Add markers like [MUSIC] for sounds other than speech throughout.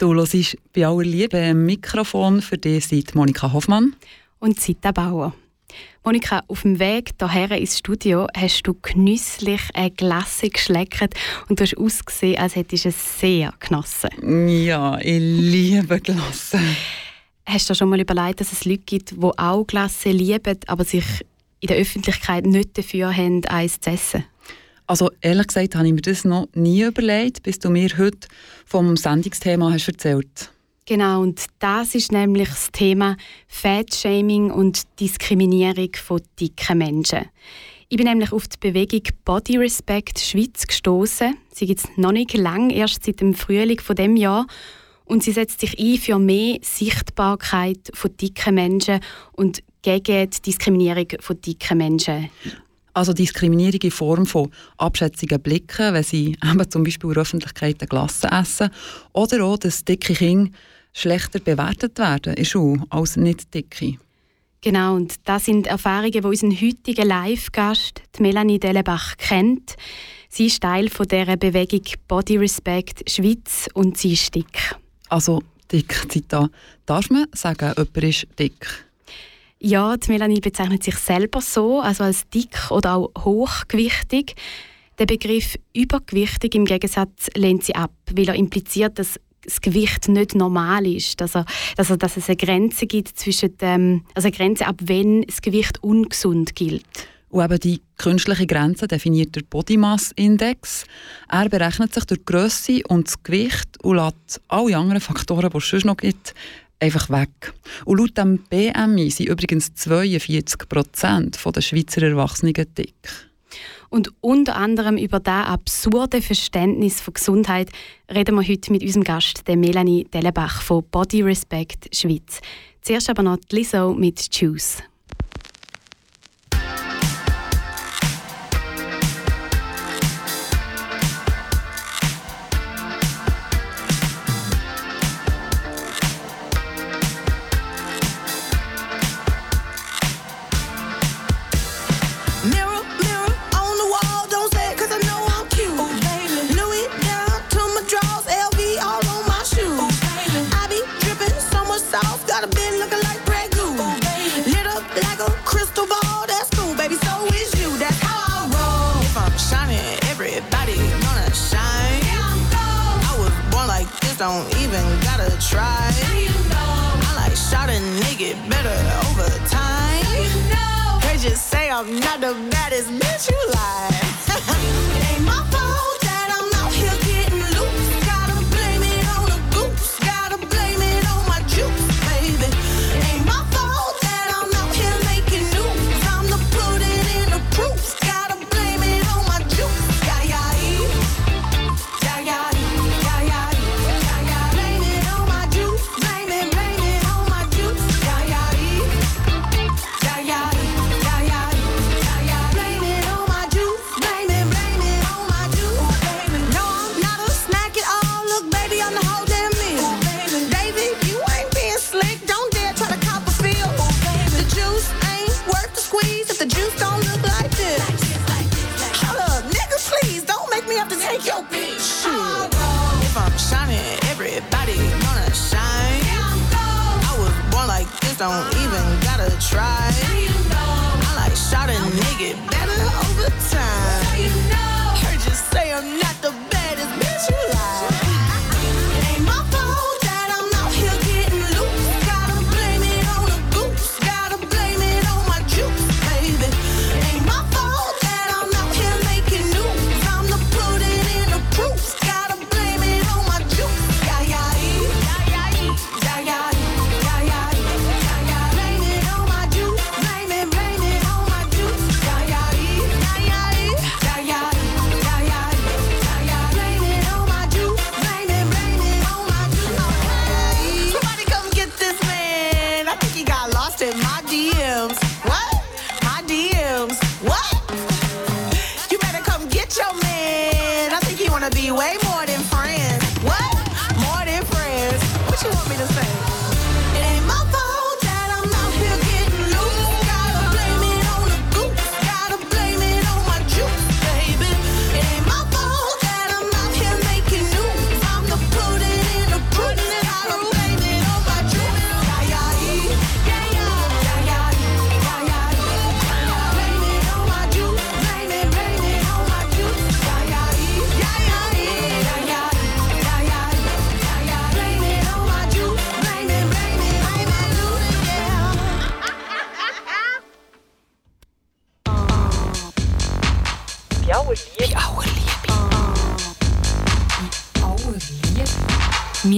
Du hörst bei aller Liebe ein Mikrofon für dich seit Monika Hoffmann und Zita Bauer. Monika, auf dem Weg hierher ins Studio hast du genüsslich eine Glasse geschleckt und du hast ausgesehen, als hättest du es sehr genossen. Ja, ich liebe Glasse. Hast du schon mal überlegt, dass es Leute gibt, die auch Glasse lieben, aber sich in der Öffentlichkeit nicht dafür haben, eins zu essen? Also ehrlich gesagt habe ich mir das noch nie überlegt, bis du mir heute vom Sendungsthema hast erzählt. Genau, und das ist nämlich das Thema Fat-Shaming und Diskriminierung von dicken Menschen. Ich bin nämlich auf die Bewegung Body Respect Schweiz gestoßen. Sie gibt es noch nicht lang, erst seit dem Frühling von dem Jahr. Und sie setzt sich ein für mehr Sichtbarkeit von dicken Menschen und gegen die Diskriminierung von dicken Menschen. Also Diskriminierung in Form von abschätzigen Blicken, wenn sie [LAUGHS] eben zum Beispiel in der Öffentlichkeit Glasse essen. Oder auch, dass dicke Kinder schlechter bewertet werden in Schule als nicht dicke. Genau, und das sind Erfahrungen, die unseren heutigen Live-Gast, Melanie Dellenbach, kennt. Sie ist Teil von der Bewegung Body Respect Schweiz und sie ist dick. Also dick, Zita, darf man sagen, jemand ist dick? Ja, die Melanie bezeichnet sich selber so, also als dick oder auch hochgewichtig. Der Begriff übergewichtig im Gegensatz lehnt sie ab, weil er impliziert, dass das Gewicht nicht normal ist, dass, er, dass, er, dass es eine Grenze gibt zwischen dem, also eine Grenze ab wenn das Gewicht ungesund gilt. Und eben die künstliche Grenze definiert der Body Mass Index. Er berechnet sich durch die Grösse und das Gewicht und lässt alle anderen Faktoren, die es sonst noch gibt, einfach weg. Und laut dem BMI sind übrigens 42 Prozent der Schweizer Erwachsenen dick. Und unter anderem über das absurde Verständnis von Gesundheit reden wir heute mit unserem Gast, der Melanie Dellenbach von Body Respect Schweiz. Zuerst aber noch die Lizzo mit Got a bin looking like red goo. Lit up like a crystal ball. That's cool, baby. So is you. That's how I roll. If I'm shining, everybody wanna shine. I was born like this, don't even gotta try. I like shot a nigga better over time. They just say I'm not the baddest bitch you like. [LAUGHS] ain't my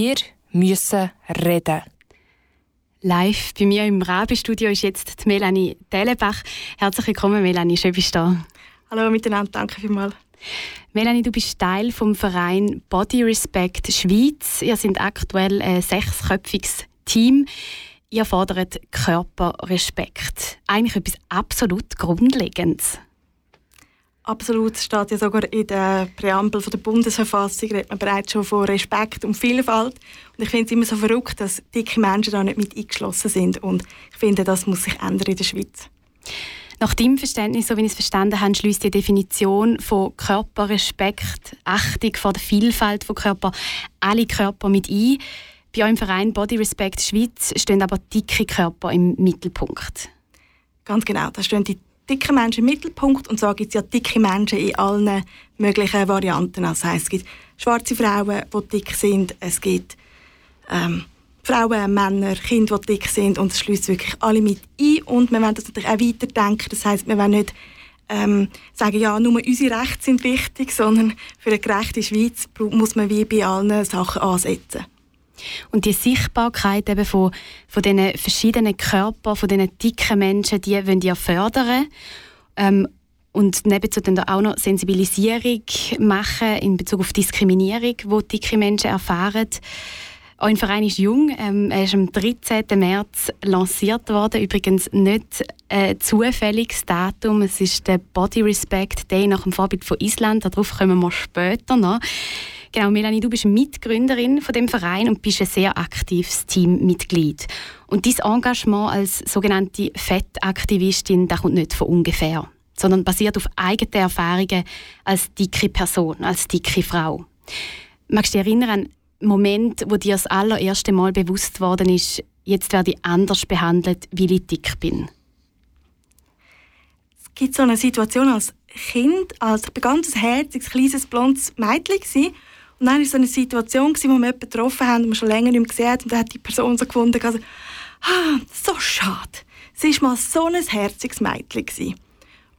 Wir müssen reden. Live bei mir im Rabenstudio ist jetzt die Melanie Dellenbach. Herzlich willkommen, Melanie. Schön bist du da. Hallo miteinander, danke vielmals. Melanie, du bist Teil vom Verein Body Respect Schweiz. Ihr seid aktuell ein sechsköpfiges Team. Ihr fordert Körperrespekt. Eigentlich etwas absolut Grundlegendes. Absolut, es steht ja sogar in der Präambel von der Bundesverfassung, redet man bereits schon von Respekt und Vielfalt. Und ich finde es immer so verrückt, dass dicke Menschen da nicht mit eingeschlossen sind. Und ich finde, das muss sich ändern in der Schweiz. Nach deinem Verständnis, so wie ich es verstanden habe, schließt die Definition von Körperrespekt, Achtung vor der Vielfalt von Körper, alle Körper mit ein. Bei eurem Verein Body Respect Schweiz stehen aber dicke Körper im Mittelpunkt. Ganz genau, da stehen die dicke Menschen im Mittelpunkt und so gibt es ja dicke Menschen in allen möglichen Varianten. Also heisst, es gibt schwarze Frauen, die dick sind, es gibt ähm, Frauen, Männer, Kinder, die dick sind und es schließt wirklich alle mit ein und wir wollen das natürlich auch weiterdenken. Das heisst, wir wollen nicht ähm, sagen, ja, nur unsere Rechte sind wichtig, sondern für eine gerechte Schweiz muss man wie bei allen Sachen ansetzen. Und die Sichtbarkeit eben von, von diesen verschiedenen Körpern, von diesen dicken Menschen, die wollen ja fördern. Ähm, und nebenzu dann auch noch Sensibilisierung machen in Bezug auf Diskriminierung, die dicke Menschen erfahren. Euer Verein ist jung. Ähm, er ist am 13. März lanciert worden. Übrigens nicht ein zufälliges Datum. Es ist der Body Respect Day nach dem Vorbild von Island. Darauf kommen wir später noch. Genau, Melanie, du bist Mitgründerin von dem Verein und bist ein sehr aktives Teammitglied. Und dein Engagement als sogenannte Fettaktivistin, das kommt nicht von ungefähr, sondern basiert auf eigenen Erfahrungen als dicke Person, als dicke Frau. Magst du dich erinnern an einen Moment, wo dir das allererste Mal bewusst worden ist, jetzt werde ich anders behandelt, weil ich dick bin? Es gibt so eine Situation als Kind, als ich bin ganz herziges, kleines, blondes Mädchen war, und dann war so eine Situation, wo wir jemanden getroffen haben, den wir schon länger nicht mehr gesehen haben. Und dann hat die Person so gefunden, also, ah, so schade. Sie war mal so ein herziges Mädchen.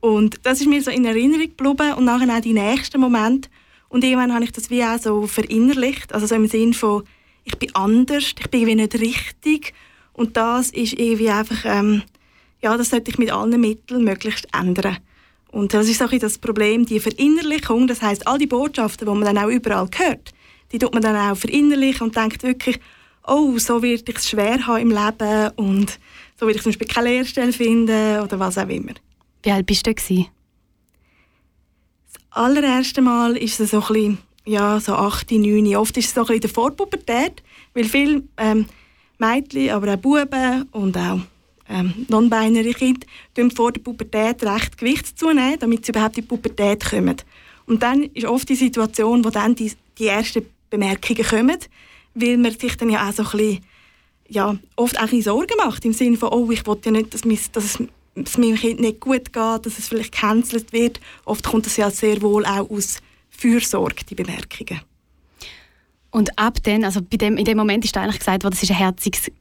Und das ist mir so in Erinnerung geblieben und nachher auch die nächsten Momente. Und irgendwann habe ich das wie auch so verinnerlicht, also so im Sinn von, ich bin anders, ich bin irgendwie nicht richtig. Und das ist irgendwie einfach, ähm, ja, das sollte ich mit allen Mitteln möglichst ändern. Und das ist auch das Problem, die Verinnerlichung. Das heißt, all die Botschaften, die man dann auch überall hört, die tut man dann auch verinnerlichen und denkt wirklich, oh, so wird ich es schwer haben im Leben und so werde ich zum Beispiel keine Lehrstelle finden oder was auch immer. Wie alt bist du gewesen? Das allererste Mal ist es so ein bisschen, ja, so 8, 9. Oft ist es so ein bisschen in der Vorpubertät, weil viele ähm, Mädchen, aber auch Buben und auch ähm, non-binary Kinder vor der Pubertät recht Gewicht zunehmen, damit sie überhaupt in die Pubertät kommen. Und dann ist oft die Situation, wo dann die, die ersten Bemerkungen kommen, weil man sich dann ja auch so ein bisschen, ja, oft auch ein Sorgen macht, im Sinne von, oh, ich will ja nicht, dass, mein, dass es dass meinem Kind nicht gut geht, dass es vielleicht gecancelt wird. Oft kommt das ja sehr wohl auch aus Fürsorge, die Bemerkungen. Und ab dann, also bei dem, in dem Moment ist eigentlich gesagt worden, es war ein herziges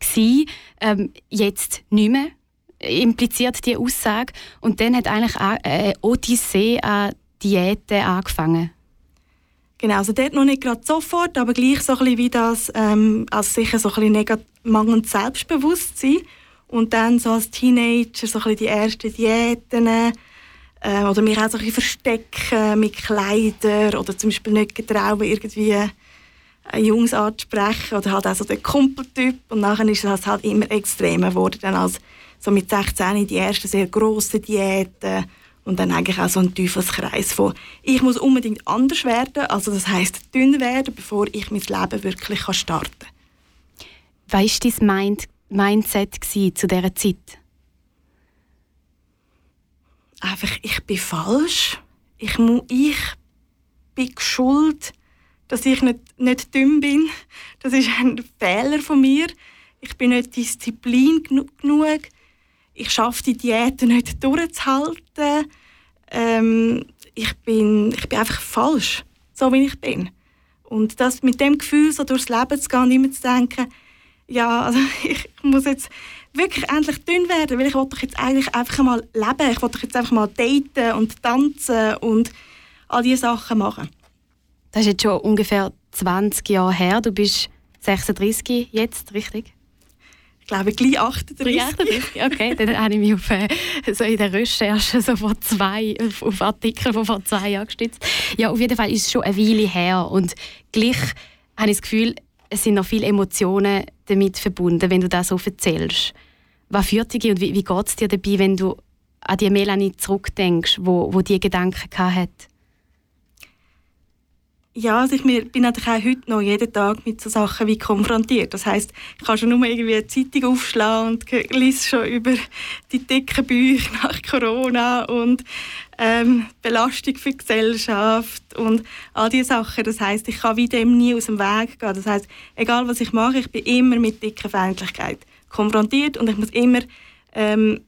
ähm, jetzt nicht mehr, impliziert die Aussage. Und dann hat eigentlich äh, Odyssee an Diäten angefangen. Genau, also dort noch nicht gerade sofort, aber gleich so ein bisschen wie das, ähm, als sicher so ein bisschen mangelndes Selbstbewusstsein. Und dann so als Teenager so ein bisschen die ersten Diäten äh, oder mich auch so ein bisschen verstecken mit Kleidern oder zum Beispiel nicht getrauen, irgendwie Jungs anzusprechen oder halt auch so der Kumpeltyp und nachher ist es halt immer extremer geworden, dann als so mit 16 die ersten sehr grossen Diäten und dann eigentlich auch so ein Teufelskreis von ich muss unbedingt anders werden, also das heißt dünn werden, bevor ich mein Leben wirklich starten kann. Was war dein Mind Mindset zu dieser Zeit? Einfach, ich bin falsch. Ich, ich bin schuld dass ich nicht, nicht dünn bin. Das ist ein Fehler von mir. Ich bin nicht disziplin genug. Ich schaffe die Diäten nicht durchzuhalten. Ähm, ich, bin, ich bin einfach falsch, so wie ich bin. Und das mit dem Gefühl, so durchs Leben zu gehen und immer zu denken, ja, also [LAUGHS] ich muss jetzt wirklich endlich dünn werden, weil ich wollte doch jetzt eigentlich einfach mal leben. Ich wollte doch jetzt einfach mal daten und tanzen und all diese Sachen machen. Das ist jetzt schon ungefähr 20 Jahre her. Du bist 36 jetzt, richtig? Ich glaube, gleich 38. 38, okay. Dann habe ich mich auf, äh, so in der Recherche so vor zwei, auf, auf Artikel von vor zwei Jahren gestützt. Ja, auf jeden Fall ist es schon eine Weile her. Und gleich habe ich das Gefühl, es sind noch viele Emotionen damit verbunden, wenn du das so erzählst. Was führt dich und wie, wie geht es dir dabei, wenn du an die Melanie zurückdenkst, wo, wo die Gedanken hatte? Ja, also ich bin natürlich auch heute noch jeden Tag mit so Sachen wie konfrontiert. Das heißt, ich kann schon nur irgendwie eine Zeitung aufschlagen und lese schon über die dicken Bücher [LAUGHS] nach Corona und ähm, Belastung für die Gesellschaft und all diese Sachen. Das heißt, ich kann wie dem nie aus dem Weg gehen. Das heißt, egal was ich mache, ich bin immer mit dicker Feindlichkeit konfrontiert und ich muss immer ähm,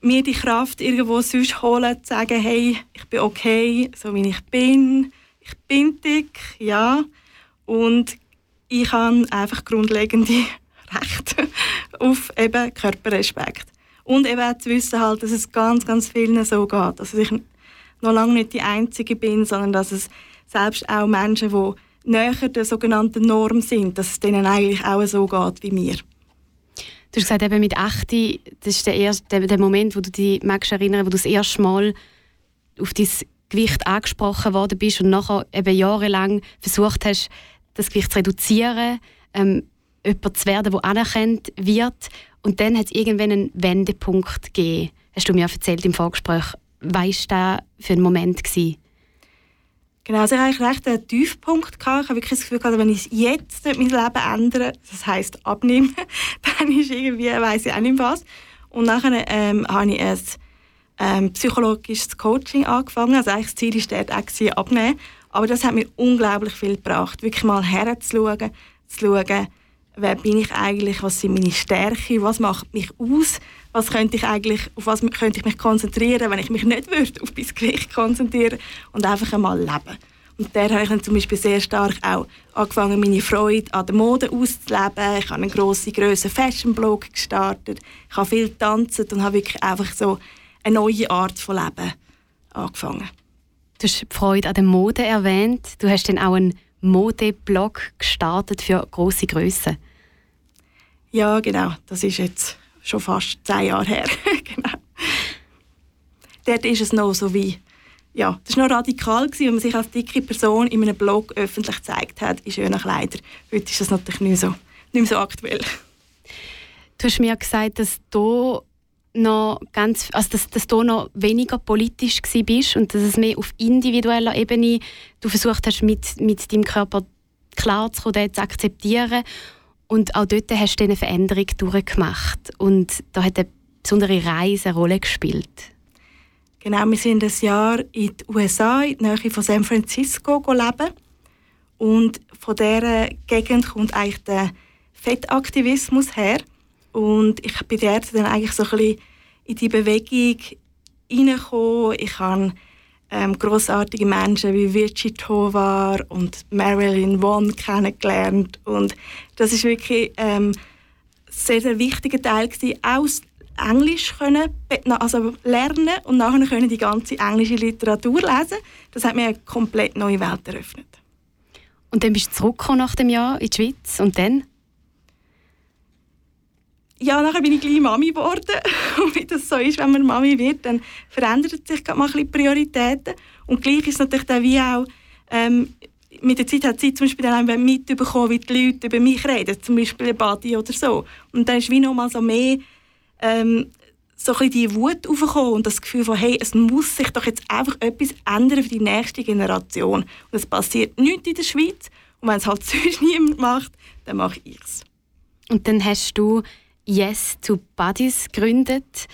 mir die Kraft irgendwo sonst holen, zu sagen, hey, ich bin okay, so wie ich bin ich bin dick, ja, und ich habe einfach grundlegende [LAUGHS] Rechte auf eben Körperrespekt. Und eben auch zu wissen, halt, dass es ganz, ganz vielen so geht. Dass ich noch lange nicht die Einzige bin, sondern dass es selbst auch Menschen, die näher der sogenannten Norm sind, dass es denen eigentlich auch so geht wie mir. Du hast gesagt, eben mit 8, das ist der, erste, der, Moment, wo du dich magst erinnern, wo du das erste Mal auf dein Gewicht angesprochen worden bist und nachher eben jahrelang versucht hast, das Gewicht zu reduzieren, ähm, jemand zu werden, der anerkannt wird. Und dann hat es irgendwann einen Wendepunkt gegeben. Hast du mir erzählt im Vorgespräch. Was war das für ein Moment? Gewesen? Genau, also ich hatte recht einen Tiefpunkt. Gehabt. Ich habe wirklich das Gefühl, gehabt, wenn ich jetzt mein Leben ändere, das heisst abnehmen, [LAUGHS] dann ist irgendwie, weiss ich auch nicht was. Und nachher ähm, habe ich ein ähm, psychologisches Coaching angefangen. Also eigentlich das Ziel war dort auch abnehmen. Aber das hat mir unglaublich viel gebracht, wirklich mal herzuschauen, zu schauen, wer bin ich eigentlich, was sind meine Stärken, was macht mich aus, was könnte ich eigentlich, auf was könnte ich mich konzentrieren, wenn ich mich nicht würde auf mein Gewicht konzentrieren und einfach einmal leben. Und der habe ich dann zum Beispiel sehr stark auch angefangen, meine Freude an der Mode auszuleben. Ich habe einen grossen, grossen Fashion-Blog gestartet. Ich habe viel getanzt und habe wirklich einfach so eine neue Art von Leben angefangen. Du hast die Freude an der Mode erwähnt. Du hast dann auch einen Modeblog gestartet für große Grössen. Ja, genau. Das ist jetzt schon fast zehn Jahre her. [LAUGHS] genau. Dort ist es noch so wie ja, das war noch radikal, gewesen, wenn man sich als dicke Person in einem Blog öffentlich gezeigt hat, in schönen Kleidern. Heute ist das natürlich nicht, so, nicht mehr so aktuell. Du hast mir gesagt, dass du noch ganz, also dass, dass du noch weniger politisch bist und dass es mehr auf individueller Ebene du versucht hast, mit, mit deinem Körper klarzukommen, zu akzeptieren. Und auch dort hast du eine Veränderung durchgemacht. Und da hat eine besondere Reise eine Rolle gespielt. Genau, wir sind ein Jahr in den USA, in der Nähe von San Francisco leben. Und von dieser Gegend kommt eigentlich der Fettaktivismus her. Und ich bin dort dann eigentlich so ein bisschen in die Bewegung hineingekommen. Ich habe ähm, großartige Menschen wie Virgi Tovar und Marilyn Vaughn kennengelernt. Und das ist wirklich ähm, ein sehr, sehr wichtiger Teil gewesen, auch Englisch können, also lernen und nachher können die ganze englische Literatur lesen. Das hat mir eine komplett neue Welt eröffnet. Und dann bist du zurückgekommen nach dem Jahr in die Schweiz und dann? Ja, nachher bin ich gleich Mami geworden. [LAUGHS] Und wie das so ist, wenn man Mami wird, dann verändern sich mal ein bisschen die Prioritäten. Und gleich ist natürlich dann wie auch, ähm, mit der Zeit hat sie zum Beispiel dann auch mitbekommen, wie die Leute über mich reden, zum Beispiel ein Body oder so. Und dann ist wie noch mal so mehr ähm, so ein bisschen die Wut aufgekommen und das Gefühl von, hey, es muss sich doch jetzt einfach etwas ändern für die nächste Generation. Und es passiert nichts in der Schweiz. Und wenn es halt [LAUGHS] sonst niemand macht, dann mache ich es. Und dann hast du Yes to Buddies gegründet.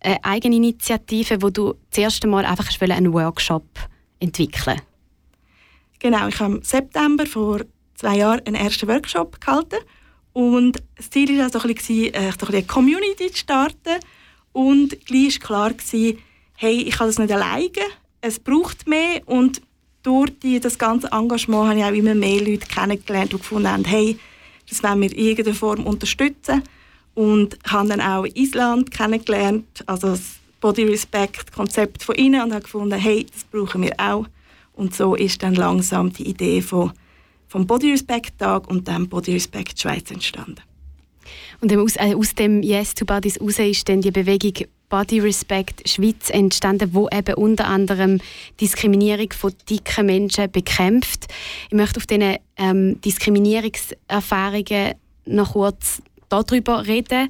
Eine Eigeninitiative, wo du das erste Mal einfach einen Workshop entwickeln Genau, ich habe im September vor zwei Jahren einen ersten Workshop gehalten. Und das Ziel war also eine Community zu starten. Und gleich war klar, hey, ich kann das nicht alleine, es braucht mehr. Und durch das ganze Engagement habe ich auch immer mehr Leute kennengelernt, die gefunden haben, hey, das wollen wir in irgendeiner Form unterstützen und habe dann auch Island kennengelernt. Also Body Respect Konzept von ihnen und habe gefunden, hey, das brauchen wir auch. Und so ist dann langsam die Idee von, vom Body Respect Tag und dann Body Respect Schweiz entstanden. Und aus, äh, aus dem Yes to Bodies heraus ist dann die Bewegung Body Respect Schweiz entstanden, wo eben unter anderem Diskriminierung von dicken Menschen bekämpft. Ich möchte auf diese ähm, Diskriminierungserfahrungen noch kurz darüber reden.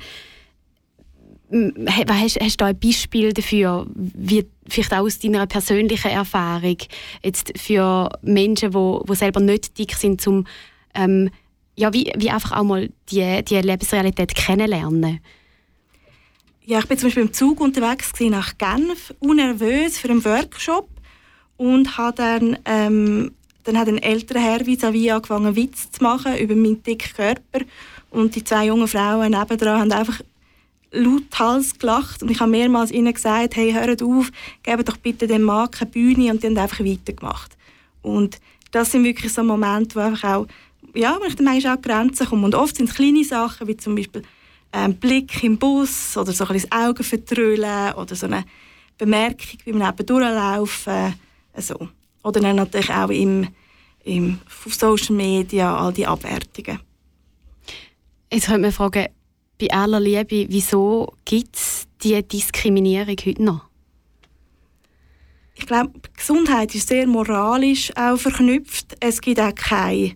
Hast, hast du ein Beispiel dafür, wie vielleicht auch aus deiner persönlichen Erfahrung jetzt für Menschen, die wo, wo selber nicht dick sind, zum ähm, ja, wie, wie einfach auch mal die, die Lebensrealität kennenlernen? Ja, ich bin zum Beispiel im Zug unterwegs nach Genf, unnervös für einen Workshop und habe dann, ähm, dann hat ein älterer Herr vis-à-vis angefangen Witz zu machen über meinen dicken Körper und die zwei jungen Frauen nebendran haben einfach lauthals gelacht und ich habe mehrmals ihnen gesagt, hey, hört auf, gebt doch bitte dem Mann keine Bühne und die haben einfach weitergemacht. Und das sind wirklich so Momente, wo einfach auch ja, wo ich dann manchmal auch Grenzen komme. Und oft sind es kleine Sachen, wie zum Beispiel ein ähm, Blick im Bus oder so ein bisschen das Auge vertrüllen oder so eine Bemerkung, wie man eben durchlaufen. So. Oder dann natürlich auch im, im, auf Social Media all die Abwertungen. Jetzt könnte man fragen, bei aller Liebe, wieso gibt es diese Diskriminierung heute noch? Ich glaube, Gesundheit ist sehr moralisch auch verknüpft. Es gibt auch keine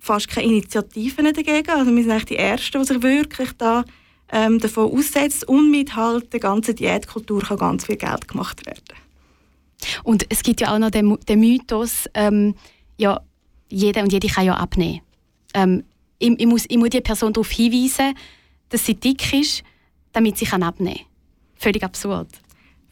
fast keine Initiativen dagegen. Also wir sind eigentlich die Ersten, die sich wirklich da, ähm, davon aussetzen. Und mit halt der ganzen Diätkultur kann ganz viel Geld gemacht werden. Und es gibt ja auch noch den, den Mythos, ähm, ja, jeder und jede kann ja abnehmen. Ähm, ich, ich, muss, ich muss die Person darauf hinweisen, dass sie dick ist, damit sie kann abnehmen kann. Völlig absurd.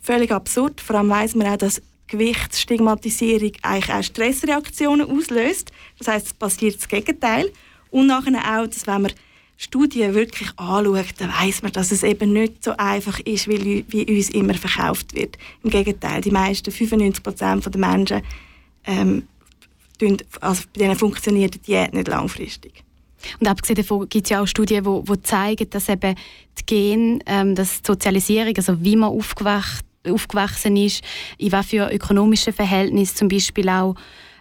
Völlig absurd. Vor allem weiss man auch, dass Gewichtsstigmatisierung eigentlich auch Stressreaktionen auslöst. Das heißt, es passiert das Gegenteil. Und nachher auch, dass wenn man Studien wirklich anschaut, dann weiß man, dass es eben nicht so einfach ist, wie, wie uns immer verkauft wird. Im Gegenteil, die meisten, 95 Prozent der Menschen, ähm, also bei denen funktioniert die Diät nicht langfristig. Und abgesehen davon gibt es ja auch Studien, die, die zeigen, dass eben die Gen, ähm, dass die Sozialisierung, also wie man aufgewacht aufgewachsen ist, in was für ökonomischen Verhältnissen zum Beispiel auch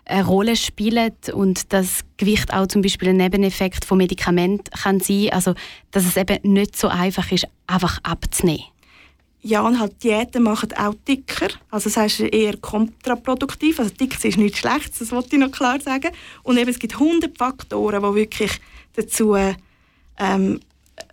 eine Rolle spielt und das Gewicht auch zum Beispiel ein Nebeneffekt von Medikamenten kann sein, also dass es eben nicht so einfach ist, einfach abzunehmen. Ja, und halt Diäten machen auch dicker. Also das heißt eher kontraproduktiv. Also dick ist nichts Schlechtes, das wollte ich noch klar sagen. Und eben, es gibt 100 Faktoren, die wirklich dazu ähm,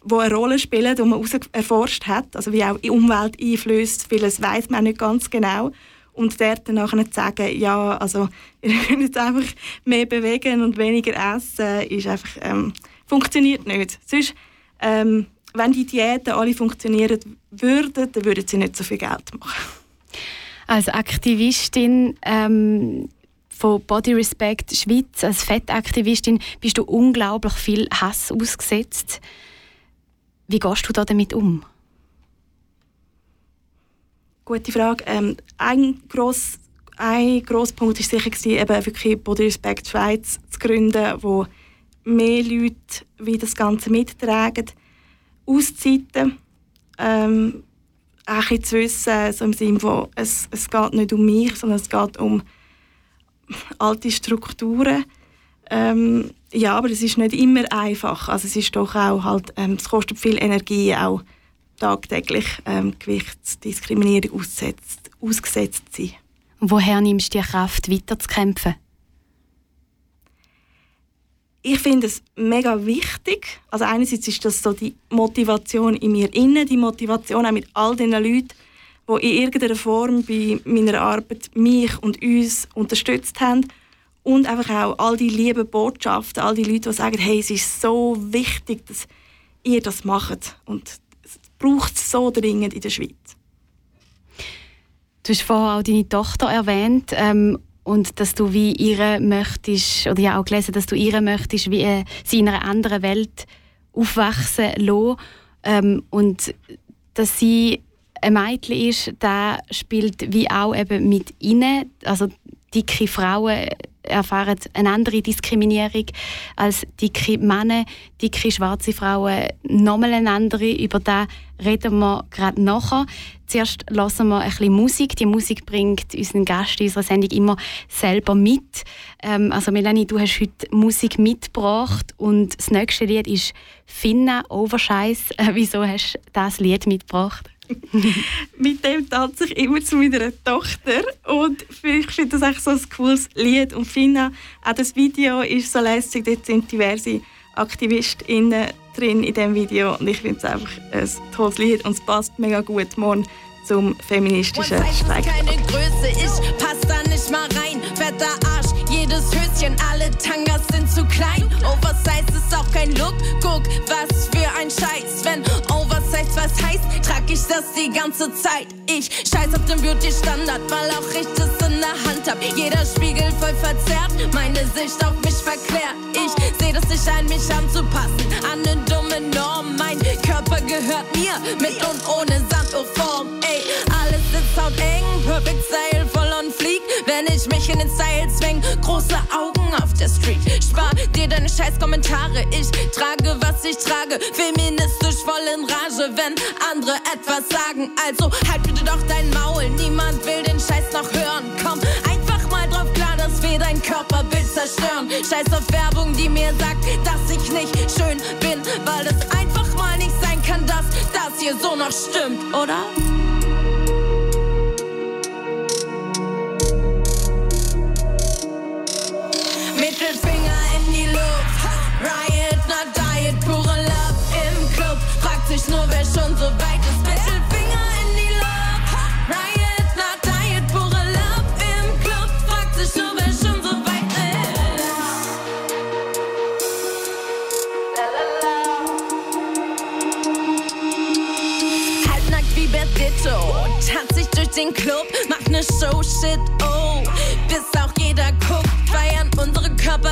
die eine Rolle spielen, die man erforscht hat, also wie auch die Umwelt einflößt, vieles weiß man nicht ganz genau. Und dort dann nachher zu sagen, ja, also [LAUGHS] ihr könnt jetzt einfach mehr bewegen und weniger essen, ist einfach, ähm, funktioniert nicht. Sonst, ähm, wenn die Diäten alle funktionieren würden, dann würden sie nicht so viel Geld machen. Als Aktivistin ähm, von Body Respect Schweiz, als Fettaktivistin, bist du unglaublich viel Hass ausgesetzt. Wie gehst du da damit um? Gute Frage. Ähm, ein grosser ein grosser Punkt war sicher, gewesen, eben wirklich Body Respect Schweiz zu gründen, wo mehr Leute wie das Ganze mittragen. Auszeiten, ähm, auch ein zu wissen, so im Sinne von, es, es geht nicht um mich, sondern es geht um alte Strukturen. Ähm, ja, aber es ist nicht immer einfach. Also es ist doch auch halt, ähm, es kostet viel Energie, auch tagtäglich ähm, Gewichtsdiskriminierung ausgesetzt, ausgesetzt zu sein. Woher nimmst du die Kraft, weiterzukämpfen? Ich finde es mega wichtig. Also einerseits ist das so die Motivation in mir innen, die Motivation auch mit all den Leuten, die in irgendeiner Form bei meiner Arbeit mich und uns unterstützt haben und einfach auch all die lieben Botschaften, all die Leute, die sagen, hey, es ist so wichtig, dass ihr das macht. Und es braucht es so dringend in der Schweiz. Du hast vorher auch deine Tochter erwähnt ähm, und dass du wie ihre möchtest, oder ja auch gelesen, dass du ihre möchtest, wie äh, sie in einer anderen Welt aufwachsen lassen. Ähm, und dass sie ein Mädchen ist, da spielt wie auch eben mit ihnen, also dicke Frauen erfahren eine andere Diskriminierung als dicke Männer, dicke schwarze Frauen, nochmal eine andere. Über das reden wir gerade nachher. Zuerst hören wir ein bisschen Musik. Die Musik bringt unseren Gast in unserer Sendung immer selber mit. Ähm, also Melanie, du hast heute Musik mitgebracht und das nächste Lied ist «Finna Overscheiß». [LAUGHS] Äh, wieso hast du das Lied mitgebracht? Mit dem tanze ich immer zu meiner Tochter. Und ich finde das echt so ein cooles Lied. Und Finna, auch das Video ist so lässig, dort sind diverse AktivistInnen drin in diesem Video. Und ich finde es einfach ein tolles Lied. Und es passt mega gut morgen zum feministischen Streik. keine Größe, ich pass da nicht mal rein. Fetter Arsch, jedes Höschen, alle Tangas sind zu klein. Oversize ist auch kein Look, guck, was für ein Scheiß. Wenn Oversize was heißt, trag ich das die ganze Zeit. Ich scheiß auf den Beauty-Standard, weil auch ich das in der Hand hab. Jeder Spiegel voll verzerrt, meine Sicht auf mich verklärt. Ich seh das nicht ein, mich anzupassen an eine dumme Norm. Mein Körper gehört mir, mit und ohne Sanduhrform. Ey, alles sitzt hauteng, perfect style, voll on fleek. Wenn ich mich in den Style zwing, große Augen auf der Street. Spar dir deine scheiß Kommentare, ich trage, was ich trage. Feministisch voll in Rage, wenn andere etwas sagen. Also halt bitte doch dein Maul, niemand will den Scheiß noch hören. Komm, einfach mal drauf klar, dass wir dein Körperbild zerstören. Scheiß auf Werbung, die mir sagt, dass ich nicht schön bin, weil es einfach mal nicht sein kann, dass das hier so noch stimmt, oder? Mittelfinger in die Luft, Riot, not Diet, pure Love im Club. Fragt sich nur, wer schon so weit ist. Mittelfinger in die Luft, Riot, not Diet, pure Love im Club. Fragt sich nur, wer schon so weit ist. Halbnackt wie Bertitto, tanzt sich durch den Club, macht ne Show, shit, oh, bis auch jeder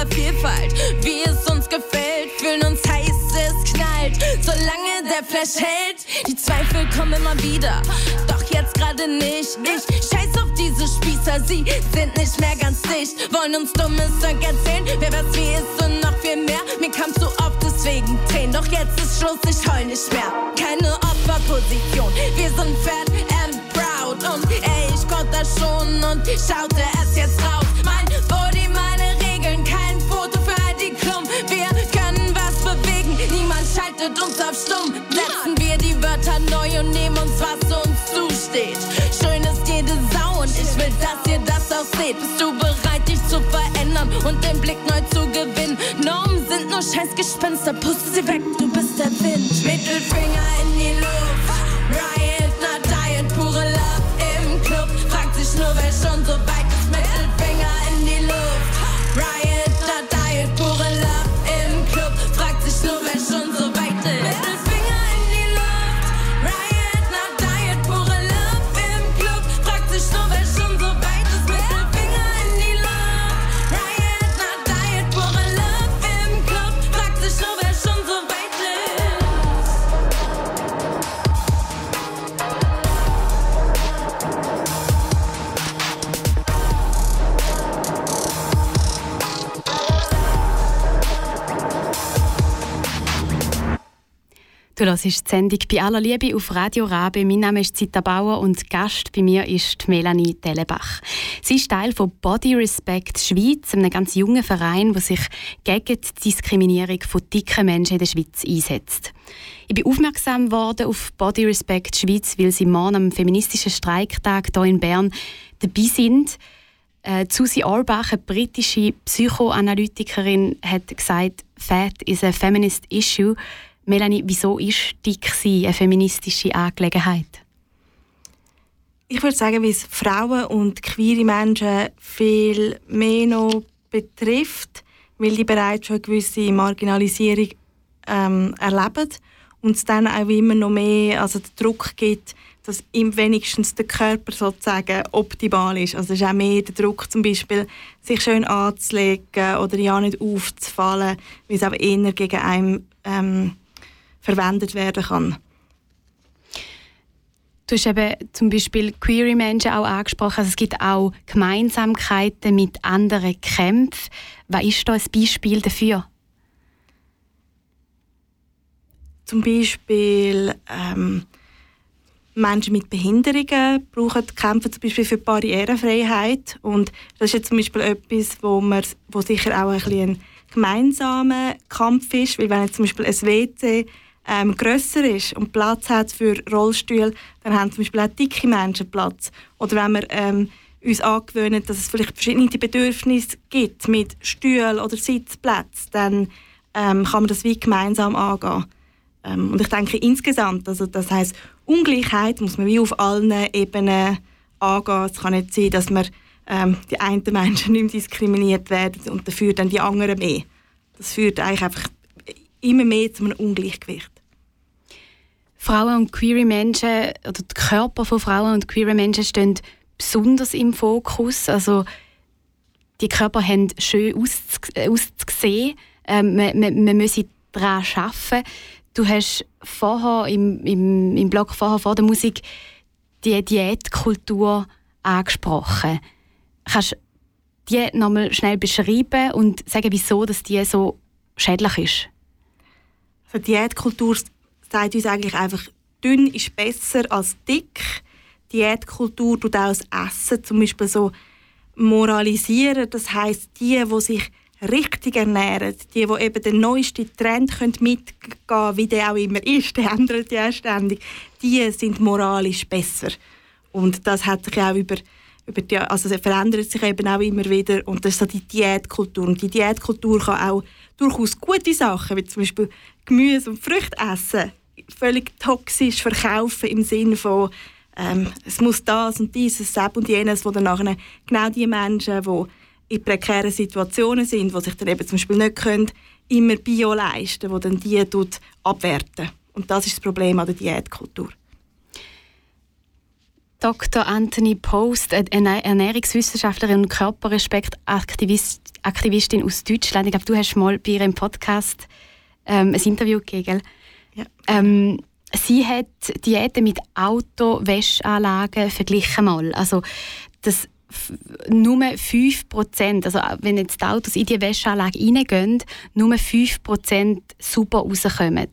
Körpervielfalt, wie es uns gefällt, fühlen uns heiß, es knallt, solange der Flash hält. Die Zweifel kommen immer wieder, doch jetzt gerade nicht. Ich scheiß auf diese Spießer, sie sind nicht mehr ganz dicht, wollen uns dummes Zeug erzählen, wer was wie ist und noch viel mehr. Mir kam zu oft deswegen Tränen, doch jetzt ist Schluss, ich heul nicht mehr. Keine Opferposition, wir sind fat and proud und ey, ich konnte das schon und schaute es jetzt raus. Auf stumm. Setzen wir die Wörter neu und nehmen uns, was uns zusteht. Schön ist jede Sau und ich will, dass ihr das auch seht. Bist du bereit, dich zu verändern und den Blick neu zu gewinnen? Normen sind nur Scheißgespenster, puste sie weg, du bist der Wind. Mittelfinger in die Luft, Riot, not Diet, pure Love im Club. Fragt sich nur, wer schon so weit Du hörst die Sendung «Bei aller Liebe» auf Radio Rabe. Mein Name ist Zita Bauer und Gast bei mir ist Melanie Dellenbach. Sie ist Teil von Body Respect Schweiz, einem ganz jungen Verein, der sich gegen die Diskriminierung von dicken Menschen in der Schweiz einsetzt. Ich bin aufmerksam worden auf Body Respect Schweiz, weil sie morgen am feministischen Streiktag hier in Bern dabei sind. Äh, Susi Orbach, eine britische Psychoanalytikerin, hat gesagt, Fat is a feminist issue. Melanie, wieso ist dick eine feministische Angelegenheit? Ich würde sagen, weil es Frauen und queere Menschen viel mehr noch betrifft, weil die bereits schon eine gewisse Marginalisierung ähm, erleben und es dann auch immer noch mehr also den Druck gibt, dass ihm wenigstens der Körper sozusagen optimal ist. Also es ist auch mehr der Druck, zum Beispiel sich schön anzulegen oder ja nicht aufzufallen, weil es auch eher gegen einen ähm, verwendet werden kann. Du hast eben zum Beispiel queere Menschen auch angesprochen. Also es gibt auch Gemeinsamkeiten mit anderen Kämpfen. Was ist da ein Beispiel dafür? Zum Beispiel ähm, Menschen mit Behinderungen brauchen kämpfen zum Beispiel für Barrierefreiheit und das ist jetzt zum Beispiel etwas, wo, man, wo sicher auch ein, ein gemeinsamer Kampf ist, weil wenn jetzt zum Beispiel ein WC ähm, grösser ist und Platz hat für Rollstühle, dann haben zum Beispiel auch dicke Menschen Platz. Oder wenn wir ähm, uns angewöhnen, dass es vielleicht verschiedene Bedürfnisse gibt mit Stühlen oder Sitzplätzen, dann ähm, kann man das wie gemeinsam angehen. Ähm, und ich denke insgesamt, also das heißt Ungleichheit muss man wie auf allen Ebenen angehen. Es kann nicht sein, dass man ähm, die einen Menschen [LAUGHS] nicht mehr diskriminiert werden und dafür dann die anderen mehr. Das führt eigentlich einfach immer mehr zu einem Ungleichgewicht. Frauen und queere Menschen oder die Körper von Frauen und queere Menschen stehen besonders im Fokus. Also die Körper haben schön auszusehen. Ähm, man, man, man muss daran arbeiten. Du hast vorher im, im, im Blog vorher vor der Musik die Diätkultur angesprochen. Kannst du die nochmal schnell beschreiben und sagen, wieso dass die so schädlich ist? Also Diätkultur sagt uns eigentlich einfach, dünn ist besser als dick. Diätkultur tut auch das Essen zum Beispiel so moralisieren. Das heißt, die, die sich richtig ernähren, die, die eben den neuesten Trend können mitgehen können, wie der auch immer ist, [LAUGHS] der ändert ja ständig, die sind moralisch besser. Und das hat sich auch über, über die, also verändert sich eben auch immer wieder und das ist so die Diätkultur. Und die Diätkultur kann auch durchaus gute Sachen, wie zum Beispiel Gemüse und Früchte essen, völlig toxisch verkaufen im Sinne von ähm, es muss das und dieses, das und jenes, wo dann nachher genau die Menschen, die in prekären Situationen sind, die sich dann eben zum Beispiel nicht können, immer Bio leisten die dann die tut abwerten. Und das ist das Problem an der Diätkultur. Dr. Anthony Post, Ernährungswissenschaftlerin und Körperrespektaktivistin aus Deutschland. Ich glaube, du hast mal bei ihrem Podcast ähm, ein Interview gegeben. Ähm, sie hat Diäten mit Autowäschanlagen verglichen mal. Also das nur 5%, also wenn jetzt die Autos in die Wäscheanlage reingehen, nur 5% super rauskommen.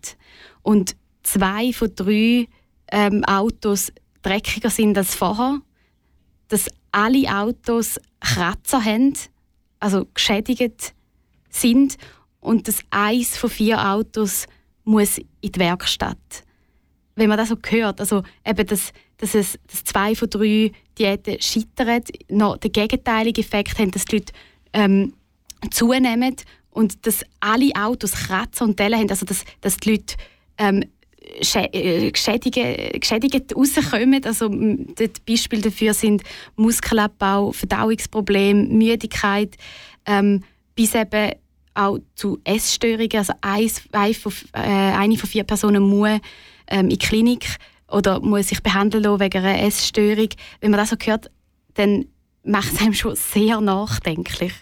Und zwei von drei ähm, Autos dreckiger sind als vorher. Dass alle Autos Kratzer haben, also geschädigt sind und dass eins von vier Autos muss in die Werkstatt. Wenn man das so hört, also eben, dass, dass, es, dass zwei von drei Diäten scheitern, noch den gegenteiligen Effekt haben, dass die Leute ähm, zunehmen und dass alle Autos Kratzer und Dellen haben, also dass, dass die Leute ähm, äh, geschädigt, geschädigt rauskommen. Also, das Beispiel dafür sind Muskelabbau, Verdauungsprobleme, Müdigkeit, ähm, bis eben auch zu Essstörungen. Also eins, eine, von, äh, eine von vier Personen muss ähm, in die Klinik oder muss sich behandeln lassen wegen einer Essstörung. Wenn man das so hört, dann macht es einem schon sehr nachdenklich.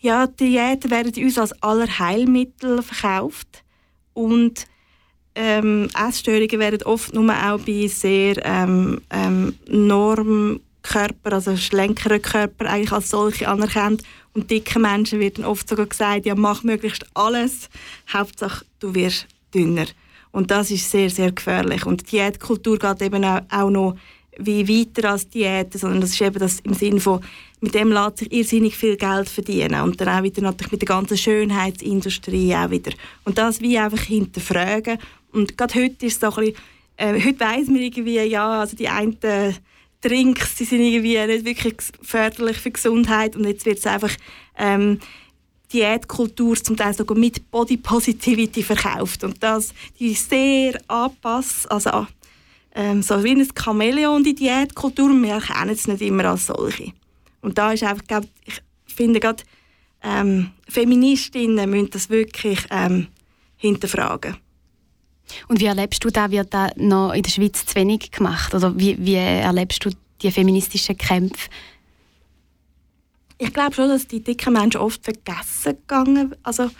Ja, Diäten werden uns als Allerheilmittel verkauft und ähm, Essstörungen werden oft nur auch bei sehr ähm, ähm, Normkörper, also schlänkeren Körper eigentlich als solche anerkannt. Und dicke Menschen werden oft sogar gesagt, ja mach möglichst alles, Hauptsache du wirst dünner. Und das ist sehr, sehr gefährlich. Und die Diätkultur geht eben auch, noch wie weiter als Diäten, sondern das ist eben das im Sinne von, mit dem lässt sich irrsinnig viel Geld verdienen und dann auch wieder natürlich mit der ganzen Schönheitsindustrie auch wieder. Und das wie einfach hinterfragen und gerade heute ist es so ein bisschen, äh, heute weiss man irgendwie, ja, also die einen Drinks, die sind irgendwie nicht wirklich förderlich für die Gesundheit und jetzt wird es einfach ähm, Diätkultur zum Teil sogar mit Body Positivity verkauft und das die sehr anpasst, also ähm, so wie ein Chamäleon die Diätkultur wir erkennen es nicht immer als solche. Und da ist einfach, glaub, ich finde gerade ähm, Feministinnen müssen das wirklich ähm, hinterfragen. Und wie erlebst du da, wird da noch in der Schweiz zu wenig gemacht? Oder wie, wie erlebst du die feministischen Kämpfe? Ich glaube schon, dass die dicken Menschen oft vergessen gegangen Also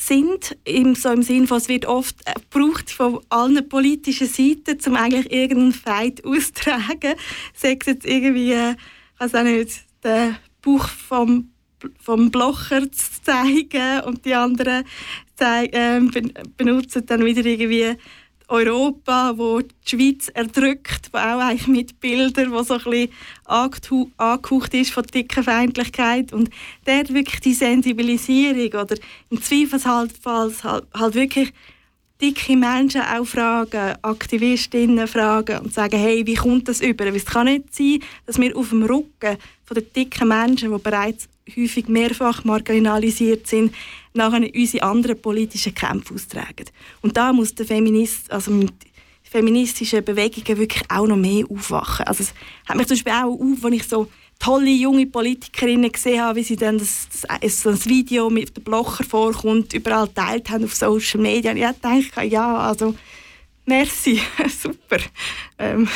sind, im, so im Sinne von, es wird oft äh, gebraucht von allen politischen Seiten, um eigentlich irgendeinen Fight [LAUGHS] auszutragen. Sei es jetzt irgendwie, äh, ich weiß auch nicht, den Buch vom, vom Blocher zu zeigen und die anderen äh, benutzen dann wieder irgendwie Europa, wo die Schweiz erdrückt, wo auch eigentlich mit Bildern, wo so ein bisschen angehaucht ist von dicker Feindlichkeit und dort wirklich die Sensibilisierung oder im Zweifelsfall halt, halt wirklich dicke Menschen auch fragen, Aktivistinnen fragen und sagen, hey, wie kommt das über? Weil es kann nicht sein, dass wir auf dem Rücken von den dicken Menschen, die bereits häufig mehrfach marginalisiert sind, nachher unsere anderen politischen Kämpfe austragen. Und da muss der Feminist, also mit feministischen Bewegungen wirklich auch noch mehr aufwachen. Also es hat mich zum Beispiel auch auf, als ich so tolle junge Politikerinnen gesehen habe, wie sie dann das, das, das Video mit dem Blocher vorkommt, überall teilt haben auf Social Media. Und ich dachte, ja, also merci, [LAUGHS] super. Ähm,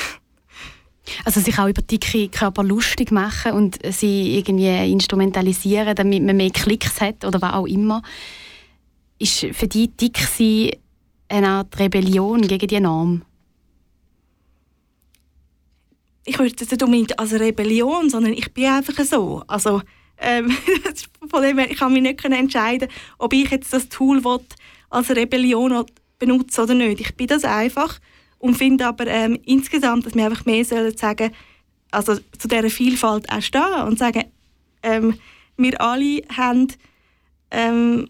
also sich auch über dicke Körper lustig machen und sie irgendwie instrumentalisieren, damit man mehr Klicks hat oder was auch immer. Ist für die dick sein eine Art Rebellion gegen die Norm? Ich würde es nicht unbedingt als Rebellion, sondern ich bin einfach so. Also, ähm, [LAUGHS] von dem her, ich kann mich nicht entscheiden, ob ich jetzt das Tool als Rebellion benutze oder nicht. Ich bin das einfach und finde aber ähm, insgesamt, dass wir einfach mehr sollen sagen, also zu dieser Vielfalt auch stehen und sagen, ähm, wir alle haben ähm,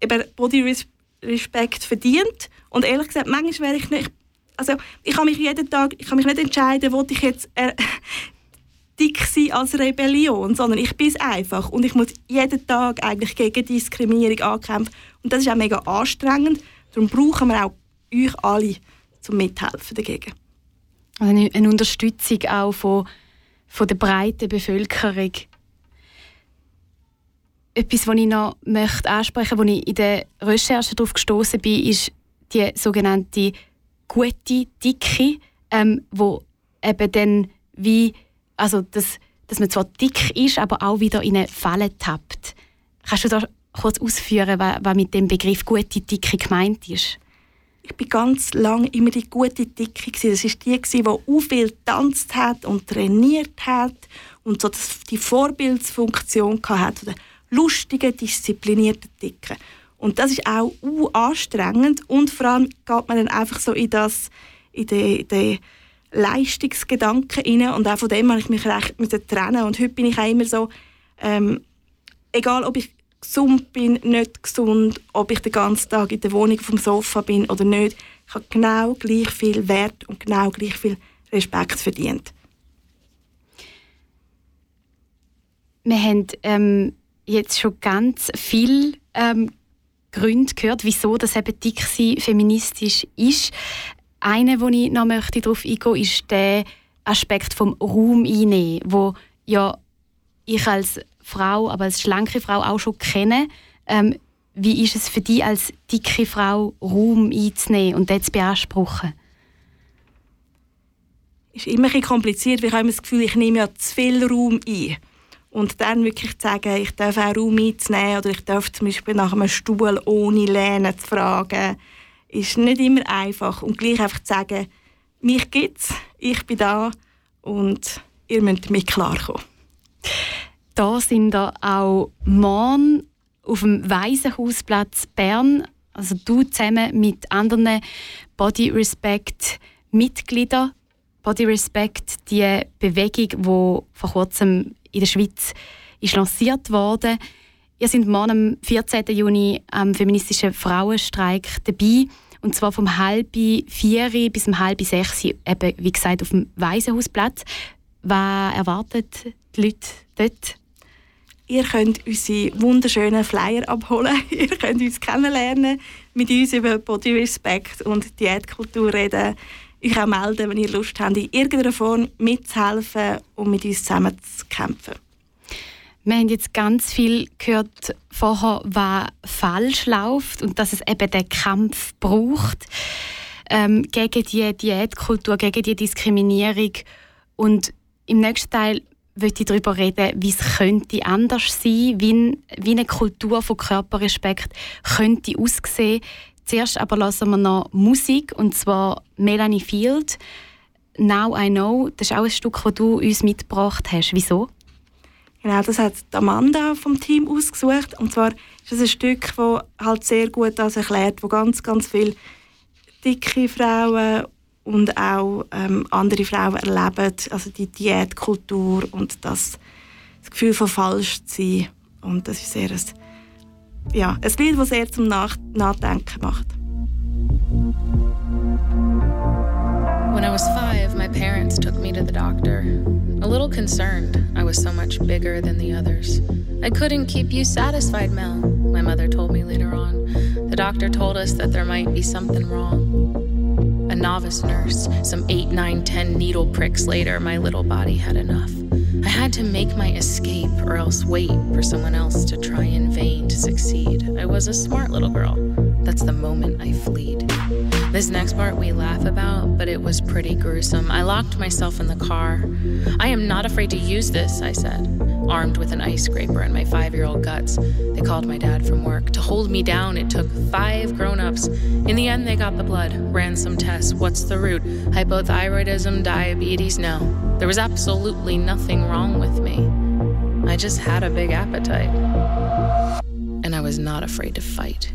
eben Body Respect verdient. Und ehrlich gesagt, manchmal wäre ich nicht, also ich kann mich jeden Tag, ich kann mich nicht entscheiden, wo ich jetzt äh, [LAUGHS] dick sein als Rebellion, sondern ich bin es einfach. Und ich muss jeden Tag eigentlich gegen Diskriminierung ankämpfen. Und das ist auch mega anstrengend, darum brauchen wir auch euch alle zum Mithelfen dagegen. Also eine Unterstützung auch von, von der breiten Bevölkerung. Etwas, was ich noch möchte ansprechen möchte, wo ich in der Recherche darauf gestoßen bin, ist die sogenannte gute Dicke, ähm, wo eben dann wie, also das, dass man zwar dick ist, aber auch wieder in eine Falle tappt. Kannst du da kurz ausführen, was, was mit dem Begriff gute Dicke gemeint ist? Ich bin ganz lange immer die gute Dicke gewesen. Das ist die die auch viel getanzt hat und trainiert hat und so die Vorbildsfunktion hat der lustigen, disziplinierten Dicke. Und das ist auch uh, anstrengend und vor allem geht man dann einfach so in das, in den, den Leistungsgedanken rein und auch von dem habe ich mich recht trennen und heute bin ich auch immer so, ähm, egal ob ich gesund bin, nicht gesund, ob ich den ganzen Tag in der Wohnung vom Sofa bin oder nicht. Ich habe genau gleich viel Wert und genau gleich viel Respekt verdient. Wir haben ähm, jetzt schon ganz viel ähm, Gründe gehört, wieso das eben Dixie feministisch ist. Eine, wo ich noch möchte darauf eingehen, ist der Aspekt vom Raum einnehmen, wo ja ich als Frau, aber als schlanke Frau auch schon kenne. Ähm, wie ist es für dich als dicke Frau, Raum einzunehmen und das zu beanspruchen? ist immer ein kompliziert, weil ich habe das Gefühl, ich nehme ja zu viel Raum ein. Und dann wirklich zu sagen, ich darf auch Raum einzunehmen oder ich darf zum Beispiel nach einem Stuhl ohne Lehne zu fragen, ist nicht immer einfach. Und gleich einfach zu sagen, mich gibt's, ich bin da und ihr müsst damit klarkommen. Da sind da auch morgen auf dem Waisenhausplatz Bern, also du zusammen mit anderen Body Respect Mitgliedern. Body Respect, die Bewegung, die vor kurzem in der Schweiz ist lanciert wurde. Ihr seid morgen am 14. Juni am feministischen Frauenstreik dabei. Und zwar vom halb vier bis um halb sechs, eben, wie gesagt, auf dem Waisenhausplatz. Was erwartet die Leute dort? Ihr könnt unsere wunderschönen Flyer abholen. [LAUGHS] Ihr könnt uns kennenlernen, mit uns über Body Respect und Diätkultur reden. Euch auch melden, wenn ihr Lust habt, in irgendeiner Form mitzuhelfen und mit uns zusammen zu kämpfen. Wir haben jetzt ganz viel gehört vorher, was falsch läuft und dass es eben den Kampf braucht ähm, gegen die Diätkultur, gegen die Diskriminierung. Und im nächsten Teil möchte ich darüber reden, wie es könnte anders sein, wie, wie eine Kultur von Körperrespekt könnte aussehen. Zuerst aber lassen wir noch Musik, und zwar Melanie Field. «Now I Know», das ist auch ein Stück, das du uns mitgebracht hast. Wieso? Genau, das hat Amanda vom Team ausgesucht. Und zwar ist es ein Stück, das halt sehr gut das erklärt, wo ganz, ganz viele dicke Frauen und auch ähm, andere Frauen erleben, also die Diätkultur und das, das Gefühl von falsch zu sein. Und das ist sehr ein, ja, ein Lied, das sehr zum Nach Nachdenken macht. When I was five, my parents took me to the doctor. A little concerned, I was so much bigger than the others. I couldn't keep you satisfied, Mel, my mother told me later on. The doctor told us that there might be something wrong. A novice nurse. Some eight, nine, ten needle pricks later, my little body had enough. I had to make my escape or else wait for someone else to try in vain to succeed. I was a smart little girl. That's the moment I fleed. This next part we laugh about, but it was pretty gruesome. I locked myself in the car. I am not afraid to use this, I said, armed with an ice scraper and my five year old guts. They called my dad from work. To hold me down, it took five grown ups. In the end, they got the blood, ran some tests. What's the root? Hypothyroidism, diabetes? No. There was absolutely nothing wrong with me. I just had a big appetite. And I was not afraid to fight.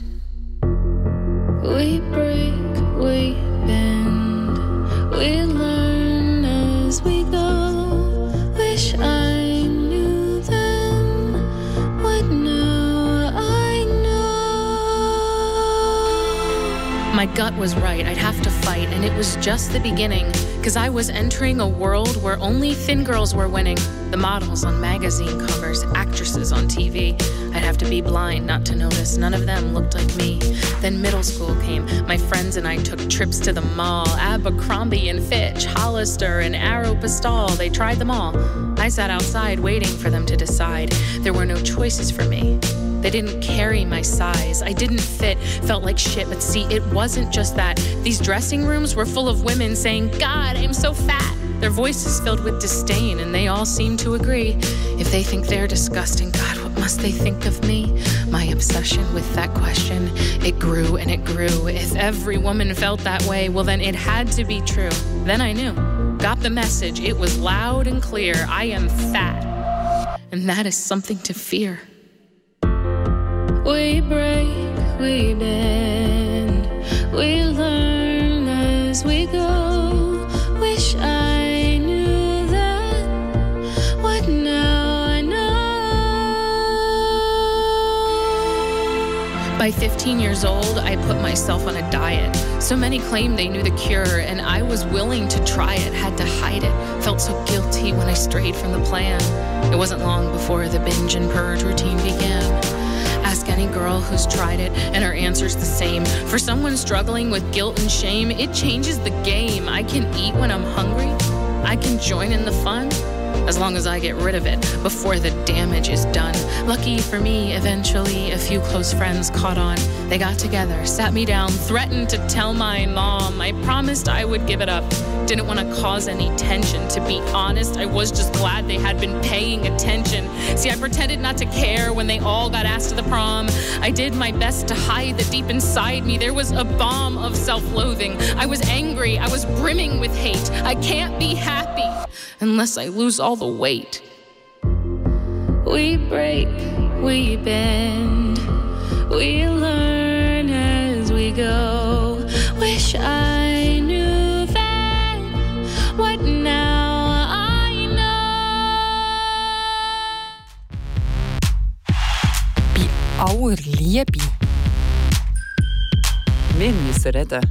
We break, we bend, we learn as we go. My gut was right, I'd have to fight, and it was just the beginning. Cause I was entering a world where only thin girls were winning. The models on magazine covers, actresses on TV. I'd have to be blind not to notice none of them looked like me. Then middle school came. My friends and I took trips to the mall. Abercrombie and Fitch, Hollister and Arrow Aeropostale. They tried them all. I sat outside waiting for them to decide. There were no choices for me. They didn't carry my size. I didn't fit, felt like shit. But see, it wasn't just that. These dressing rooms were full of women saying, God, I'm so fat. Their voices filled with disdain, and they all seemed to agree. If they think they're disgusting, God, what must they think of me? My obsession with that question, it grew and it grew. If every woman felt that way, well, then it had to be true. Then I knew. Got the message. It was loud and clear. I am fat. And that is something to fear. We break, we bend, we learn as we go. Wish I knew that what now I know. By 15 years old, I put myself on a diet. So many claimed they knew the cure, and I was willing to try it, had to hide it. Felt so guilty when I strayed from the plan. It wasn't long before the binge and purge routine began. Ask any girl who's tried it, and her answer's the same. For someone struggling with guilt and shame, it changes the game. I can eat when I'm hungry, I can join in the fun. As long as I get rid of it before the damage is done. Lucky for me, eventually, a few close friends caught on. They got together, sat me down, threatened to tell my mom. I promised I would give it up. Didn't want to cause any tension. To be honest, I was just glad they had been paying attention. See, I pretended not to care when they all got asked to the prom. I did my best to hide that deep inside me there was a bomb of self loathing. I was angry, I was brimming with hate. I can't be happy unless I lose all the weight. We break, we bend, we learn as we go. Wish I knew then what now I know. Bei aller Liebe. Wir müssen reden.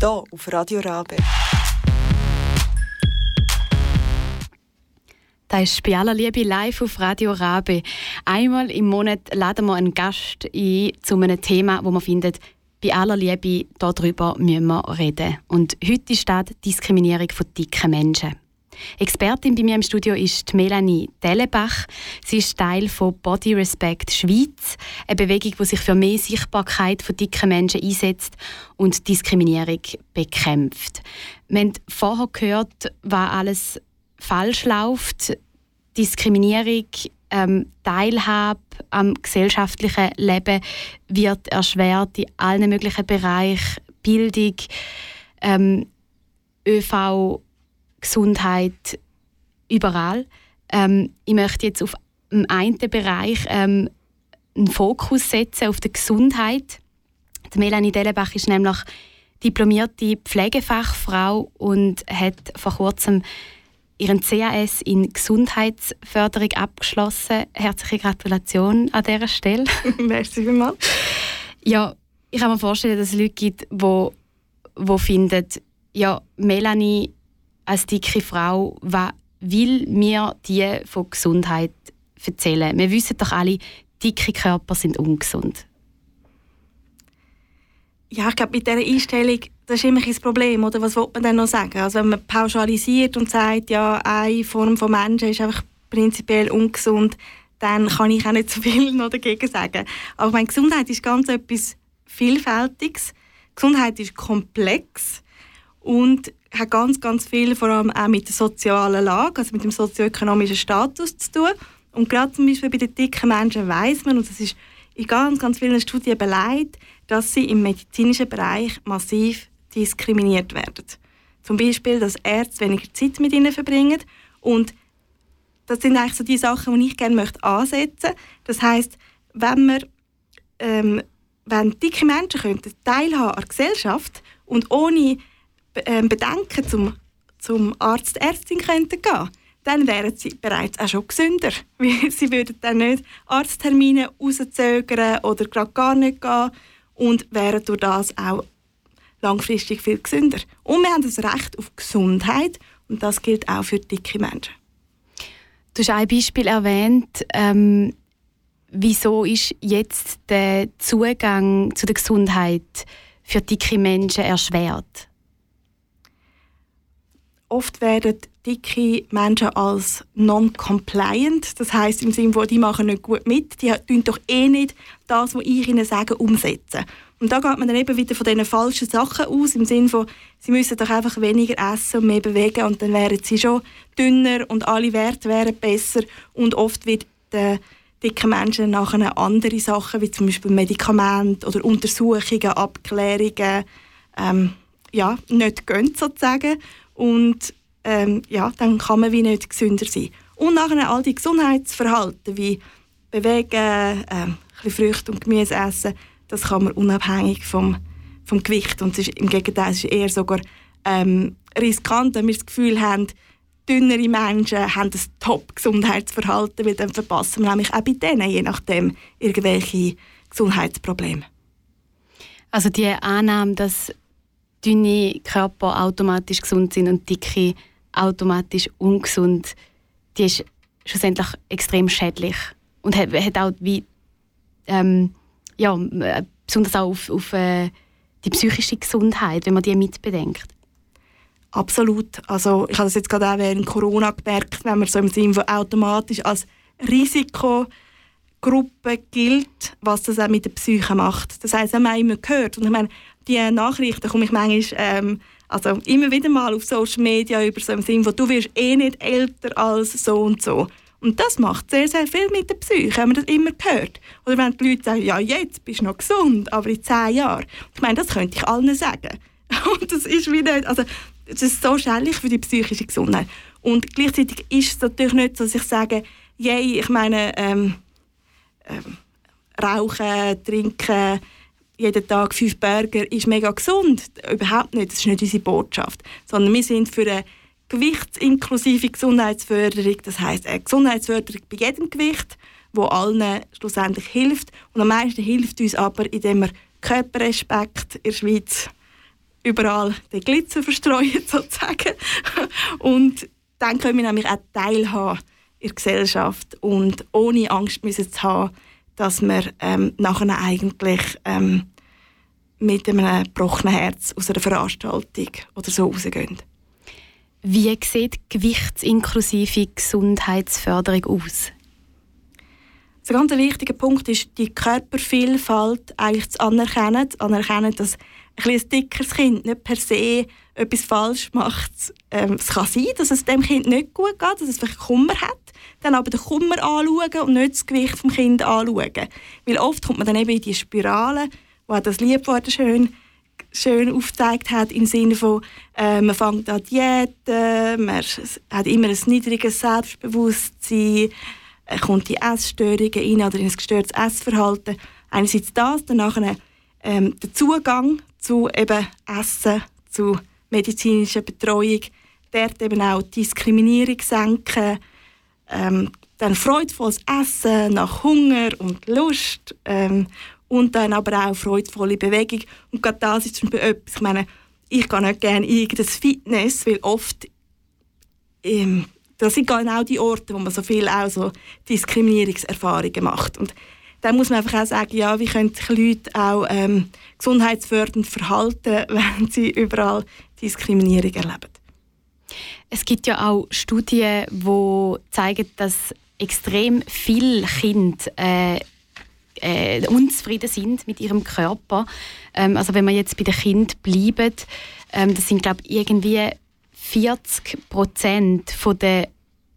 Hier auf Radio Rabe. Das ist bei aller Liebe live auf Radio Rabe. Einmal im Monat laden wir einen Gast ein zu einem Thema, wo man findet, bei aller Liebe, darüber müssen wir reden. Und heute ist das die Diskriminierung von dicken Menschen. Expertin bei mir im Studio ist Melanie Dellenbach. Sie ist Teil von Body Respect Schweiz, eine Bewegung, die sich für mehr Sichtbarkeit von dicken Menschen einsetzt und Diskriminierung bekämpft. Wir haben vorher gehört, was alles falsch läuft. Diskriminierung, ähm, Teilhabe am gesellschaftlichen Leben wird erschwert in allen möglichen Bereichen. Bildung, ähm, ÖV, Gesundheit, überall. Ähm, ich möchte jetzt auf dem einen Bereich ähm, einen Fokus setzen, auf die Gesundheit. Die Melanie Dellenbach ist nämlich diplomierte Pflegefachfrau und hat vor kurzem ihren CAS in Gesundheitsförderung abgeschlossen. Herzliche Gratulation an dieser Stelle. [LAUGHS] [LAUGHS] Merci vielmals. Ja, ich kann mir vorstellen, dass es Leute gibt, die, die finden, ja, Melanie als dicke Frau, was will mir die von Gesundheit erzählen? Wir wissen doch alle, dicke Körper sind ungesund. Ja, ich glaube, mit dieser Einstellung, das ist immer ein Problem, oder? Was will man denn noch sagen? Also wenn man pauschalisiert und sagt, ja, eine Form von Menschen ist einfach prinzipiell ungesund, dann kann ich auch nicht so viel noch dagegen sagen. Aber meine Gesundheit ist ganz etwas Vielfältiges. Gesundheit ist komplex und hat ganz, ganz viel vor allem auch mit der sozialen Lage, also mit dem sozioökonomischen Status zu tun. Und gerade zum Beispiel bei den dicken Menschen weiß man, und das ist in ganz, ganz vielen Studien beleidigt, dass sie im medizinischen Bereich massiv diskriminiert werden. Zum Beispiel, dass Ärzte weniger Zeit mit ihnen verbringen und das sind eigentlich so die Sachen, die ich gerne möchte ansetzen. Das heißt, wenn wir ähm, wenn dicke Menschen könnten teilhaben an der Gesellschaft und ohne ähm, Bedenken zum, zum Arzt, Ärztin könnten gehen, dann wären sie bereits auch schon gesünder. [LAUGHS] sie würden dann nicht Arzttermine rauszögern oder gerade gar nicht gehen und wären durch das auch langfristig viel gesünder. Und wir haben das Recht auf Gesundheit und das gilt auch für dicke Menschen. Du hast ein Beispiel erwähnt. Ähm, wieso ist jetzt der Zugang zu der Gesundheit für dicke Menschen erschwert? Oft werden dicke Menschen als non-compliant, das heißt im Sinne, wo die machen nicht gut mit, die tun doch eh nicht das, was ich ihnen sage, umsetzen. Und da geht man dann eben wieder von diesen falschen Sachen aus, im Sinne von, sie müssen doch einfach weniger essen und mehr bewegen und dann wären sie schon dünner und alle Werte wären besser und oft wird der dicken Menschen nachher andere Sachen, wie zum Beispiel Medikamente oder Untersuchungen, Abklärungen, ähm, ja, nicht gönnt sozusagen. Und ähm, ja, dann kann man wie nicht gesünder sein. Und nachher all die Gesundheitsverhalten wie Bewegen, ähm, Früchte und Gemüse essen, das kann man unabhängig vom, vom Gewicht. Und es ist, im Gegenteil, es ist eher sogar ähm, riskant, wenn wir das Gefühl haben, dünnere Menschen haben ein Top-Gesundheitsverhalten, weil dann verpassen wir nämlich auch bei denen, je nachdem, irgendwelche Gesundheitsprobleme. Also die Annahme, dass dünne Körper automatisch gesund sind und dicke automatisch ungesund, die ist schlussendlich extrem schädlich und hat, hat auch wie, ähm, ja, besonders auch auf, auf äh, die psychische Gesundheit, wenn man die mitbedenkt. Absolut. Also ich habe das jetzt gerade auch während Corona gemerkt, wenn man so im Sinne von automatisch als Risikogruppe gilt, was das auch mit der Psyche macht. Das heißt, wenn man immer gehört und ich meine, die Nachrichten komme ich manchmal ähm, also immer wieder mal auf Social Media über so im Sinne von du wirst eh nicht älter als so und so. Und das macht sehr, sehr viel mit der Psyche, wenn man das immer hört. Oder wenn die Leute sagen, ja, jetzt bist du noch gesund, aber in zehn Jahren. Ich meine, das könnte ich allen sagen. [LAUGHS] Und das ist wie nicht, also das ist so schädlich für die psychische Gesundheit. Und gleichzeitig ist es natürlich nicht so, dass ich sage, yay, ich meine, ähm, ähm, rauchen, trinken, jeden Tag fünf Burger ist mega gesund. Überhaupt nicht, das ist nicht unsere Botschaft. Sondern wir sind für eine gewichtsinklusive Gesundheitsförderung, das heißt eine Gesundheitsförderung bei jedem Gewicht, wo allen schlussendlich hilft. Und am meisten hilft uns aber, indem wir Körperrespekt in der Schweiz überall den Glitzer verstreuen, [LAUGHS] sozusagen. Und dann können wir nämlich auch teilhaben in der Gesellschaft und ohne Angst müssen zu haben, dass wir ähm, nachher eigentlich ähm, mit einem gebrochenen Herz aus einer Veranstaltung oder so rausgehen. Wie sieht gewichtsinklusive Gesundheitsförderung aus? ein ganz wichtiger Punkt ist, die Körpervielfalt eigentlich zu anerkennen, zu anerkennen, dass ein dickeres Kind nicht per se etwas falsch macht. Ähm, es kann sein, dass es dem Kind nicht gut geht, dass es vielleicht Kummer hat. Dann aber den Kummer anschauen und nicht das Gewicht des Kindes anschauen. Weil oft kommt man dann eben in die Spirale, wo das Liebwort schön, schön aufgezeigt hat, im Sinne von, äh, man fängt an Diäten, man hat immer ein niedriges Selbstbewusstsein, äh, kommt in Essstörungen rein oder in ein gestörtes Essverhalten. Einerseits das, dann nachher ähm, der Zugang zu eben Essen, zu medizinischer Betreuung, dort eben auch Diskriminierung senken, ähm, dann freudvolles Essen nach Hunger und Lust ähm, und dann aber auch freudvolle Bewegung. Und gerade das ist zum Beispiel etwas, ich meine, ich gehe nicht gerne in irgendein Fitness, weil oft ähm, das sind genau die Orte, wo man so viel auch so Diskriminierungserfahrungen macht. Und dann muss man einfach auch sagen, ja, wie können sich Leute auch ähm, gesundheitsfördernd verhalten, [LAUGHS] wenn sie überall Diskriminierung erleben. Es gibt ja auch Studien, die zeigen, dass extrem viele Kinder äh, äh, unzufrieden sind mit ihrem Körper. Ähm, also wenn wir jetzt bei den Kindern bleiben, ähm, das sind glaube irgendwie 40 Prozent der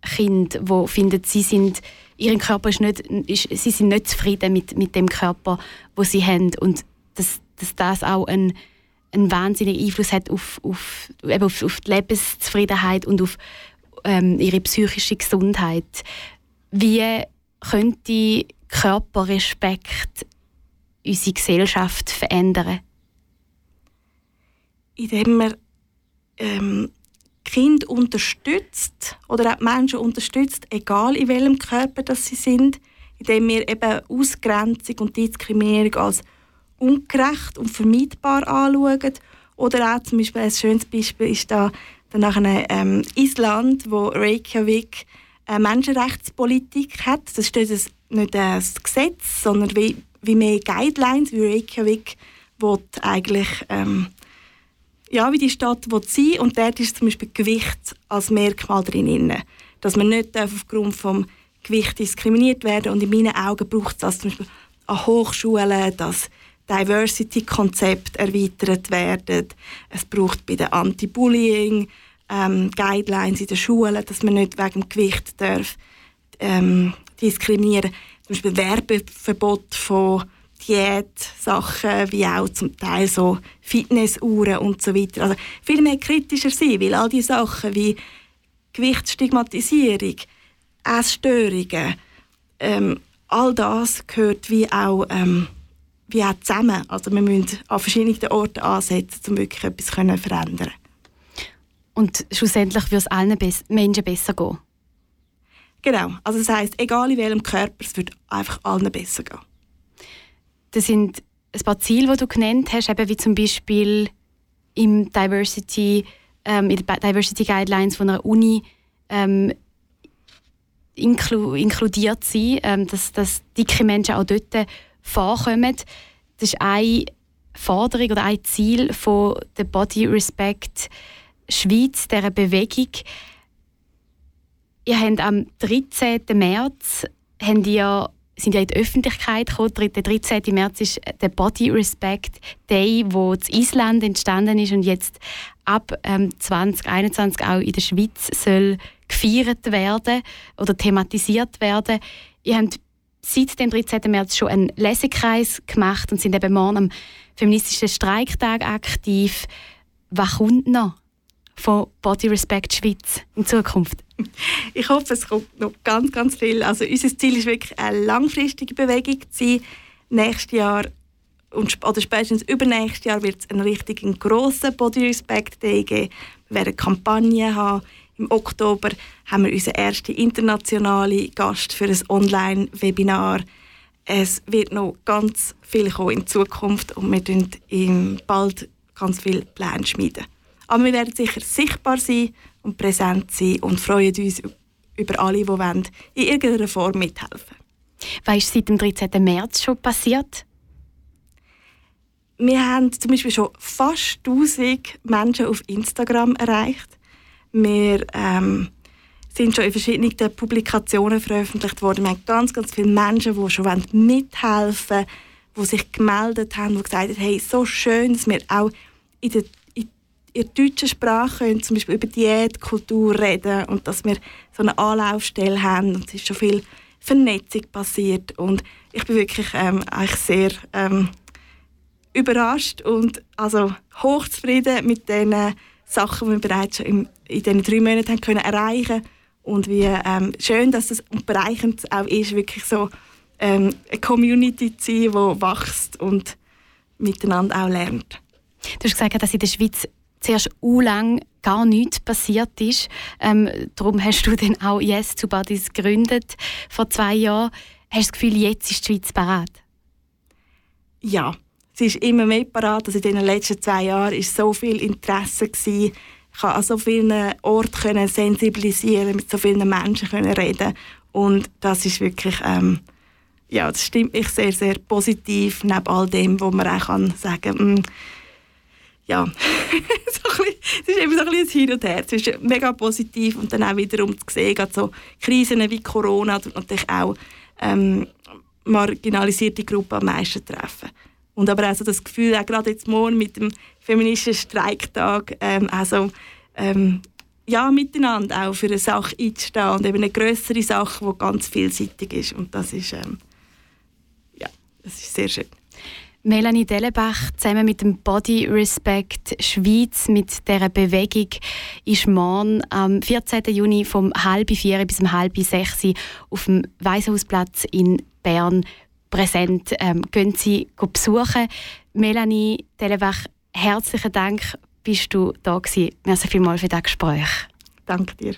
Kinder, die finden, sie sind ihr Körper ist nicht, ist, sie sind nicht zufrieden mit, mit dem Körper, wo sie haben und dass, dass das auch ein, einen wahnsinnigen Einfluss hat auf, auf, eben auf, auf die Lebenszufriedenheit und auf ähm, ihre psychische Gesundheit. Wie könnte Körperrespekt unsere Gesellschaft verändern? Indem man ähm, Kind unterstützt oder auch Menschen unterstützt, egal in welchem Körper das sie sind, indem wir eben Ausgrenzung und Diskriminierung als ungerecht und vermeidbar anschauen. Oder auch zum Beispiel ein schönes Beispiel ist da danach ähm, Island, wo Reykjavik Menschenrechtspolitik hat. Das steht nicht ein Gesetz, sondern wie, wie mehr Guidelines, wie Reykjavik will eigentlich ähm, ja, wie die Stadt will sein und dort ist zum Beispiel Gewicht als Merkmal drin. Dass man nicht aufgrund vom Gewicht diskriminiert werden und in meinen Augen braucht es das zum Beispiel an Hochschulen, dass Diversity-Konzepte erweitert werden. Es braucht bei den Anti-Bullying ähm, Guidelines in den Schulen, dass man nicht wegen dem Gewicht darf, ähm, diskriminieren. Zum Beispiel Werbeverbot von Diät-Sachen, wie auch zum Teil so Fitnessuhren und so weiter. Also viel mehr kritischer sein, weil all diese Sachen wie Gewichtsstigmatisierung, Essstörungen, ähm, all das gehört wie auch, ähm, wie auch zusammen. Also wir müssen an verschiedenen Orten ansetzen, um wirklich etwas zu verändern. Und schlussendlich wird es allen Be Menschen besser gehen? Genau. Also das heisst, egal in welchem Körper, es wird einfach allen besser gehen. Das sind ein paar Ziele, die du genannt hast, eben wie zum Beispiel im Diversity, ähm, in den Diversity Guidelines von einer Uni ähm, inklu inkludiert sein, ähm, dass, dass dicke Menschen auch dort vorkommen. Das ist eine Forderung oder ein Ziel von der Body Respect Schweiz, dieser Bewegung. Ihr habt am 13. März habt ihr sind ja in die Öffentlichkeit gekommen. Der 13. März ist der Body Respect Day, wo in Island entstanden ist und jetzt ab ähm, 2021 auch in der Schweiz soll gefeiert werden oder thematisiert werden. Ihr habt seit dem 13. März schon einen Lesekreis gemacht und sind eben morgen am feministischen Streiktag aktiv. Was kommt noch von Body Respect Schweiz in Zukunft? Ich hoffe, es kommt noch ganz, ganz viel. Also unser Ziel ist wirklich eine langfristige Bewegung zu sein. Nächstes Jahr und, oder spätestens übernächstes Jahr wird es einen richtigen grossen Body Respect Day geben. Wir werden Kampagnen haben. Im Oktober haben wir unseren ersten internationalen Gast für ein Online-Webinar. Es wird noch ganz viel kommen in Zukunft und wir werden bald ganz viele Pläne schmieden. Aber wir werden sicher sichtbar sein und präsent sein und freuen uns über alle, die wollen, in irgendeiner Form mithelfen Was ist seit dem 13. März schon passiert? Wir haben zum Beispiel schon fast 1000 Menschen auf Instagram erreicht. Wir ähm, sind schon in verschiedenen Publikationen veröffentlicht worden. Wir haben ganz, ganz viele Menschen, die schon mithelfen wollen, die sich gemeldet haben, die gesagt haben, hey, so schön, dass wir auch in der, in, der deutschen Sprache können, zum Beispiel über Diätkultur reden und dass wir so eine Anlaufstelle haben und es ist schon viel Vernetzung passiert und ich bin wirklich ähm, eigentlich sehr ähm, überrascht und also hochzufrieden mit den Sachen, die wir bereits schon in, in diesen drei Monaten haben können erreichen und wie ähm, schön, dass es und bereichernd auch ist, wirklich so ähm, eine Community zu sein, die wächst und miteinander auch lernt. Du hast gesagt, dass in der Schweiz zuerst u lang gar nichts passiert ist. Ähm, darum hast du dann auch Yes to Buddies gegründet vor zwei Jahren. Hast du das Gefühl, jetzt ist die Schweiz bereit? Ja, sie ist immer mehr parat. Also in den letzten zwei Jahren war so viel Interesse gewesen. Ich konnte an so vielen Orten sensibilisieren, mit so vielen Menschen reden und das ist wirklich ähm, ja, das stimmt mich sehr, sehr positiv, neben all dem, wo man auch sagen kann, mm, ja, [LAUGHS] so es ist eben so ein bisschen Hin und Her. Es ist mega positiv und dann auch wiederum zu sehen, gerade so Krisen wie Corona und natürlich auch ähm, marginalisierte Gruppen am meisten treffen. Und aber auch so das Gefühl, auch gerade jetzt morgen mit dem feministischen Streiktag, ähm, also ähm, ja, miteinander auch für eine Sache einzustehen und eben eine größere Sache, die ganz vielseitig ist. Und das ist ähm, das ist sehr schön. Melanie Dellenbach zusammen mit dem Body Respect Schweiz mit dieser Bewegung ist morgen am 14. Juni vom halb vier bis um halb sechs auf dem Waisenhausplatz in Bern präsent. Ähm, gehen Sie besuchen. Melanie Dellenbach, herzlichen Dank, bist du da gewesen. Merci vielmals für das Gespräch. Danke dir.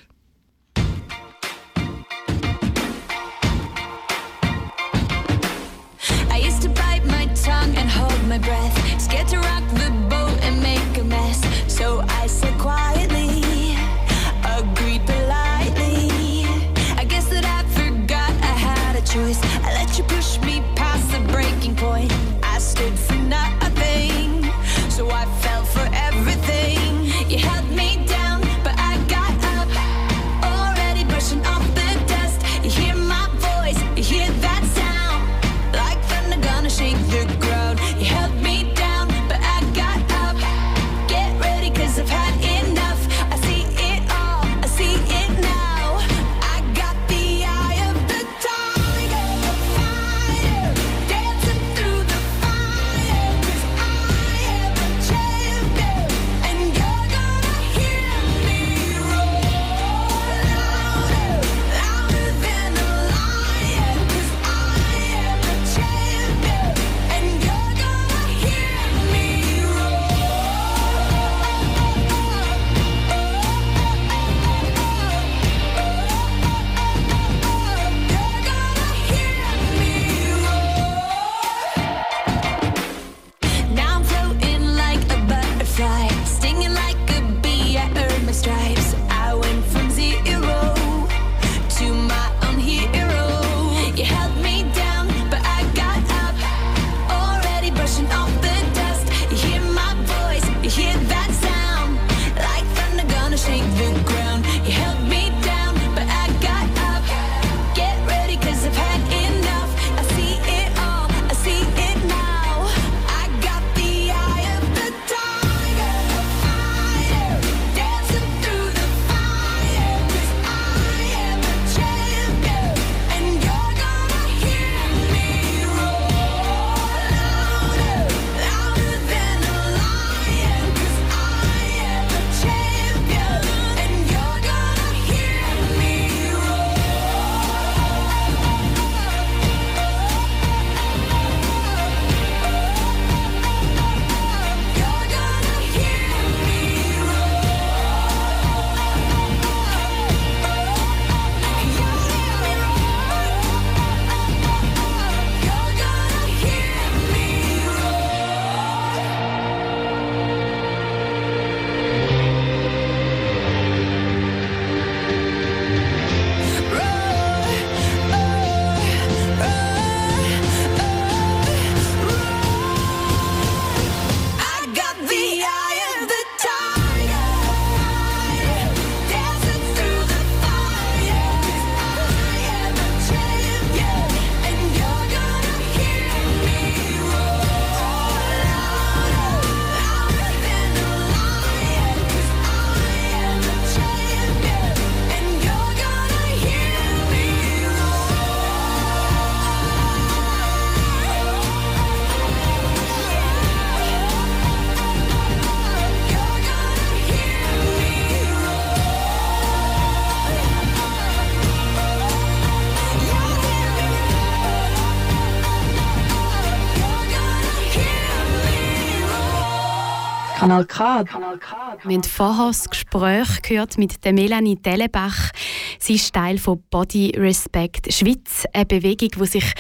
Kanal K. Kanal K. Wir haben vorher das Gespräch gehört mit der Melanie Dellenbach. Sie ist Teil von Body Respect Schweiz, eine Bewegung, die sich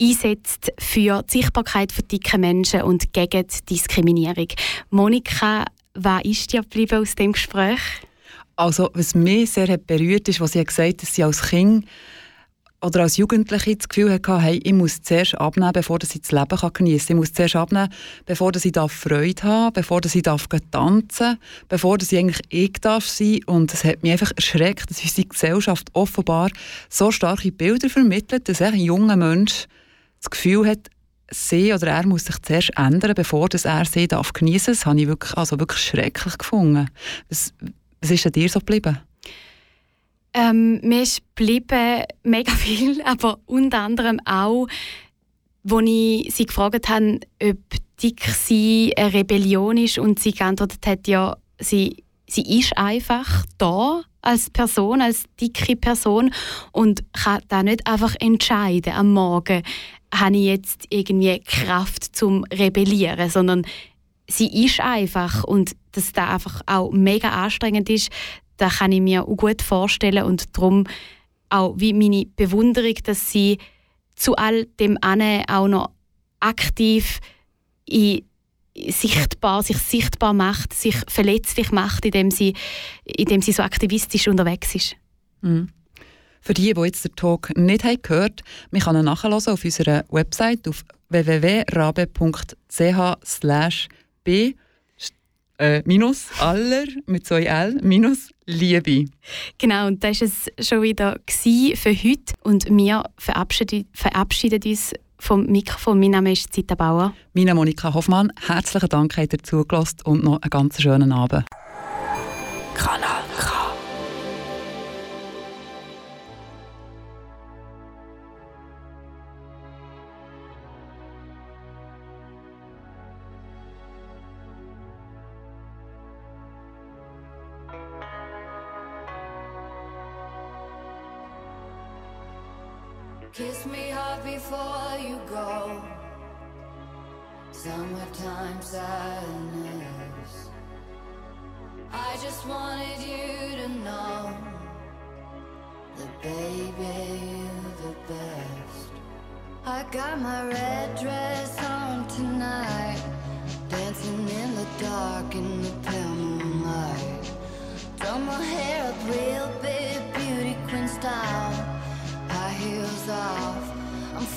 einsetzt für die Sichtbarkeit von dicken Menschen und gegen die Diskriminierung. Monika, was ist dir geblieben aus dem Gespräch? Also, was mich sehr berührt ist, was sie gesagt hat, dass sie als Kind oder als Jugendliche das Gefühl hatte, hey, ich muss zuerst abnehmen, bevor ich das Leben geniessen kann. Ich muss zuerst abnehmen, bevor ich Freude darf, bevor ich tanzen darf, bevor ich eigentlich ich darf sein Und es hat mich einfach erschreckt, dass unsere Gesellschaft offenbar so starke Bilder vermittelt, dass ein junger Mensch das Gefühl hat, sie oder er muss sich zuerst ändern, bevor er sie darf geniessen darf. Das habe ich wirklich, also wirklich schrecklich gefunden. Was, was ist an dir so geblieben? Ähm, mir ist geblieben mega viel, [LAUGHS] aber unter anderem auch, als ich sie gefragt habe, ob dick sie eine Rebellion ist und sie geantwortet hat, ja, sie, sie ist einfach da als Person, als dicke Person und kann da nicht einfach entscheiden am Morgen, habe ich jetzt irgendwie Kraft zum Rebellieren, sondern sie ist einfach und dass da einfach auch mega anstrengend ist, das kann ich mir auch gut vorstellen und darum auch wie meine Bewunderung, dass sie zu all dem auch noch aktiv in sichtbar, sich sichtbar macht, sich verletzlich macht, indem sie, indem sie so aktivistisch unterwegs ist. Mhm. Für die, die jetzt den Talk nicht haben gehört haben, man kann ihn auf unserer Website auf www.rabe.ch b äh, minus aller mit zwei L minus Liebe. Genau, und das war es schon wieder für heute. Und wir verabschieden, verabschieden uns vom Mikrofon. Mein Name ist Zita Bauer. Meine Monika Hoffmann. Herzlichen Dank, dass ihr zugelassen und noch einen ganz schönen Abend. Kanal sadness. I just wanted you to know that, baby, you're the best. I got my red dress on tonight, dancing in the dark in the pale moonlight. Done my hair up real big, beauty queen style high heels off. I'm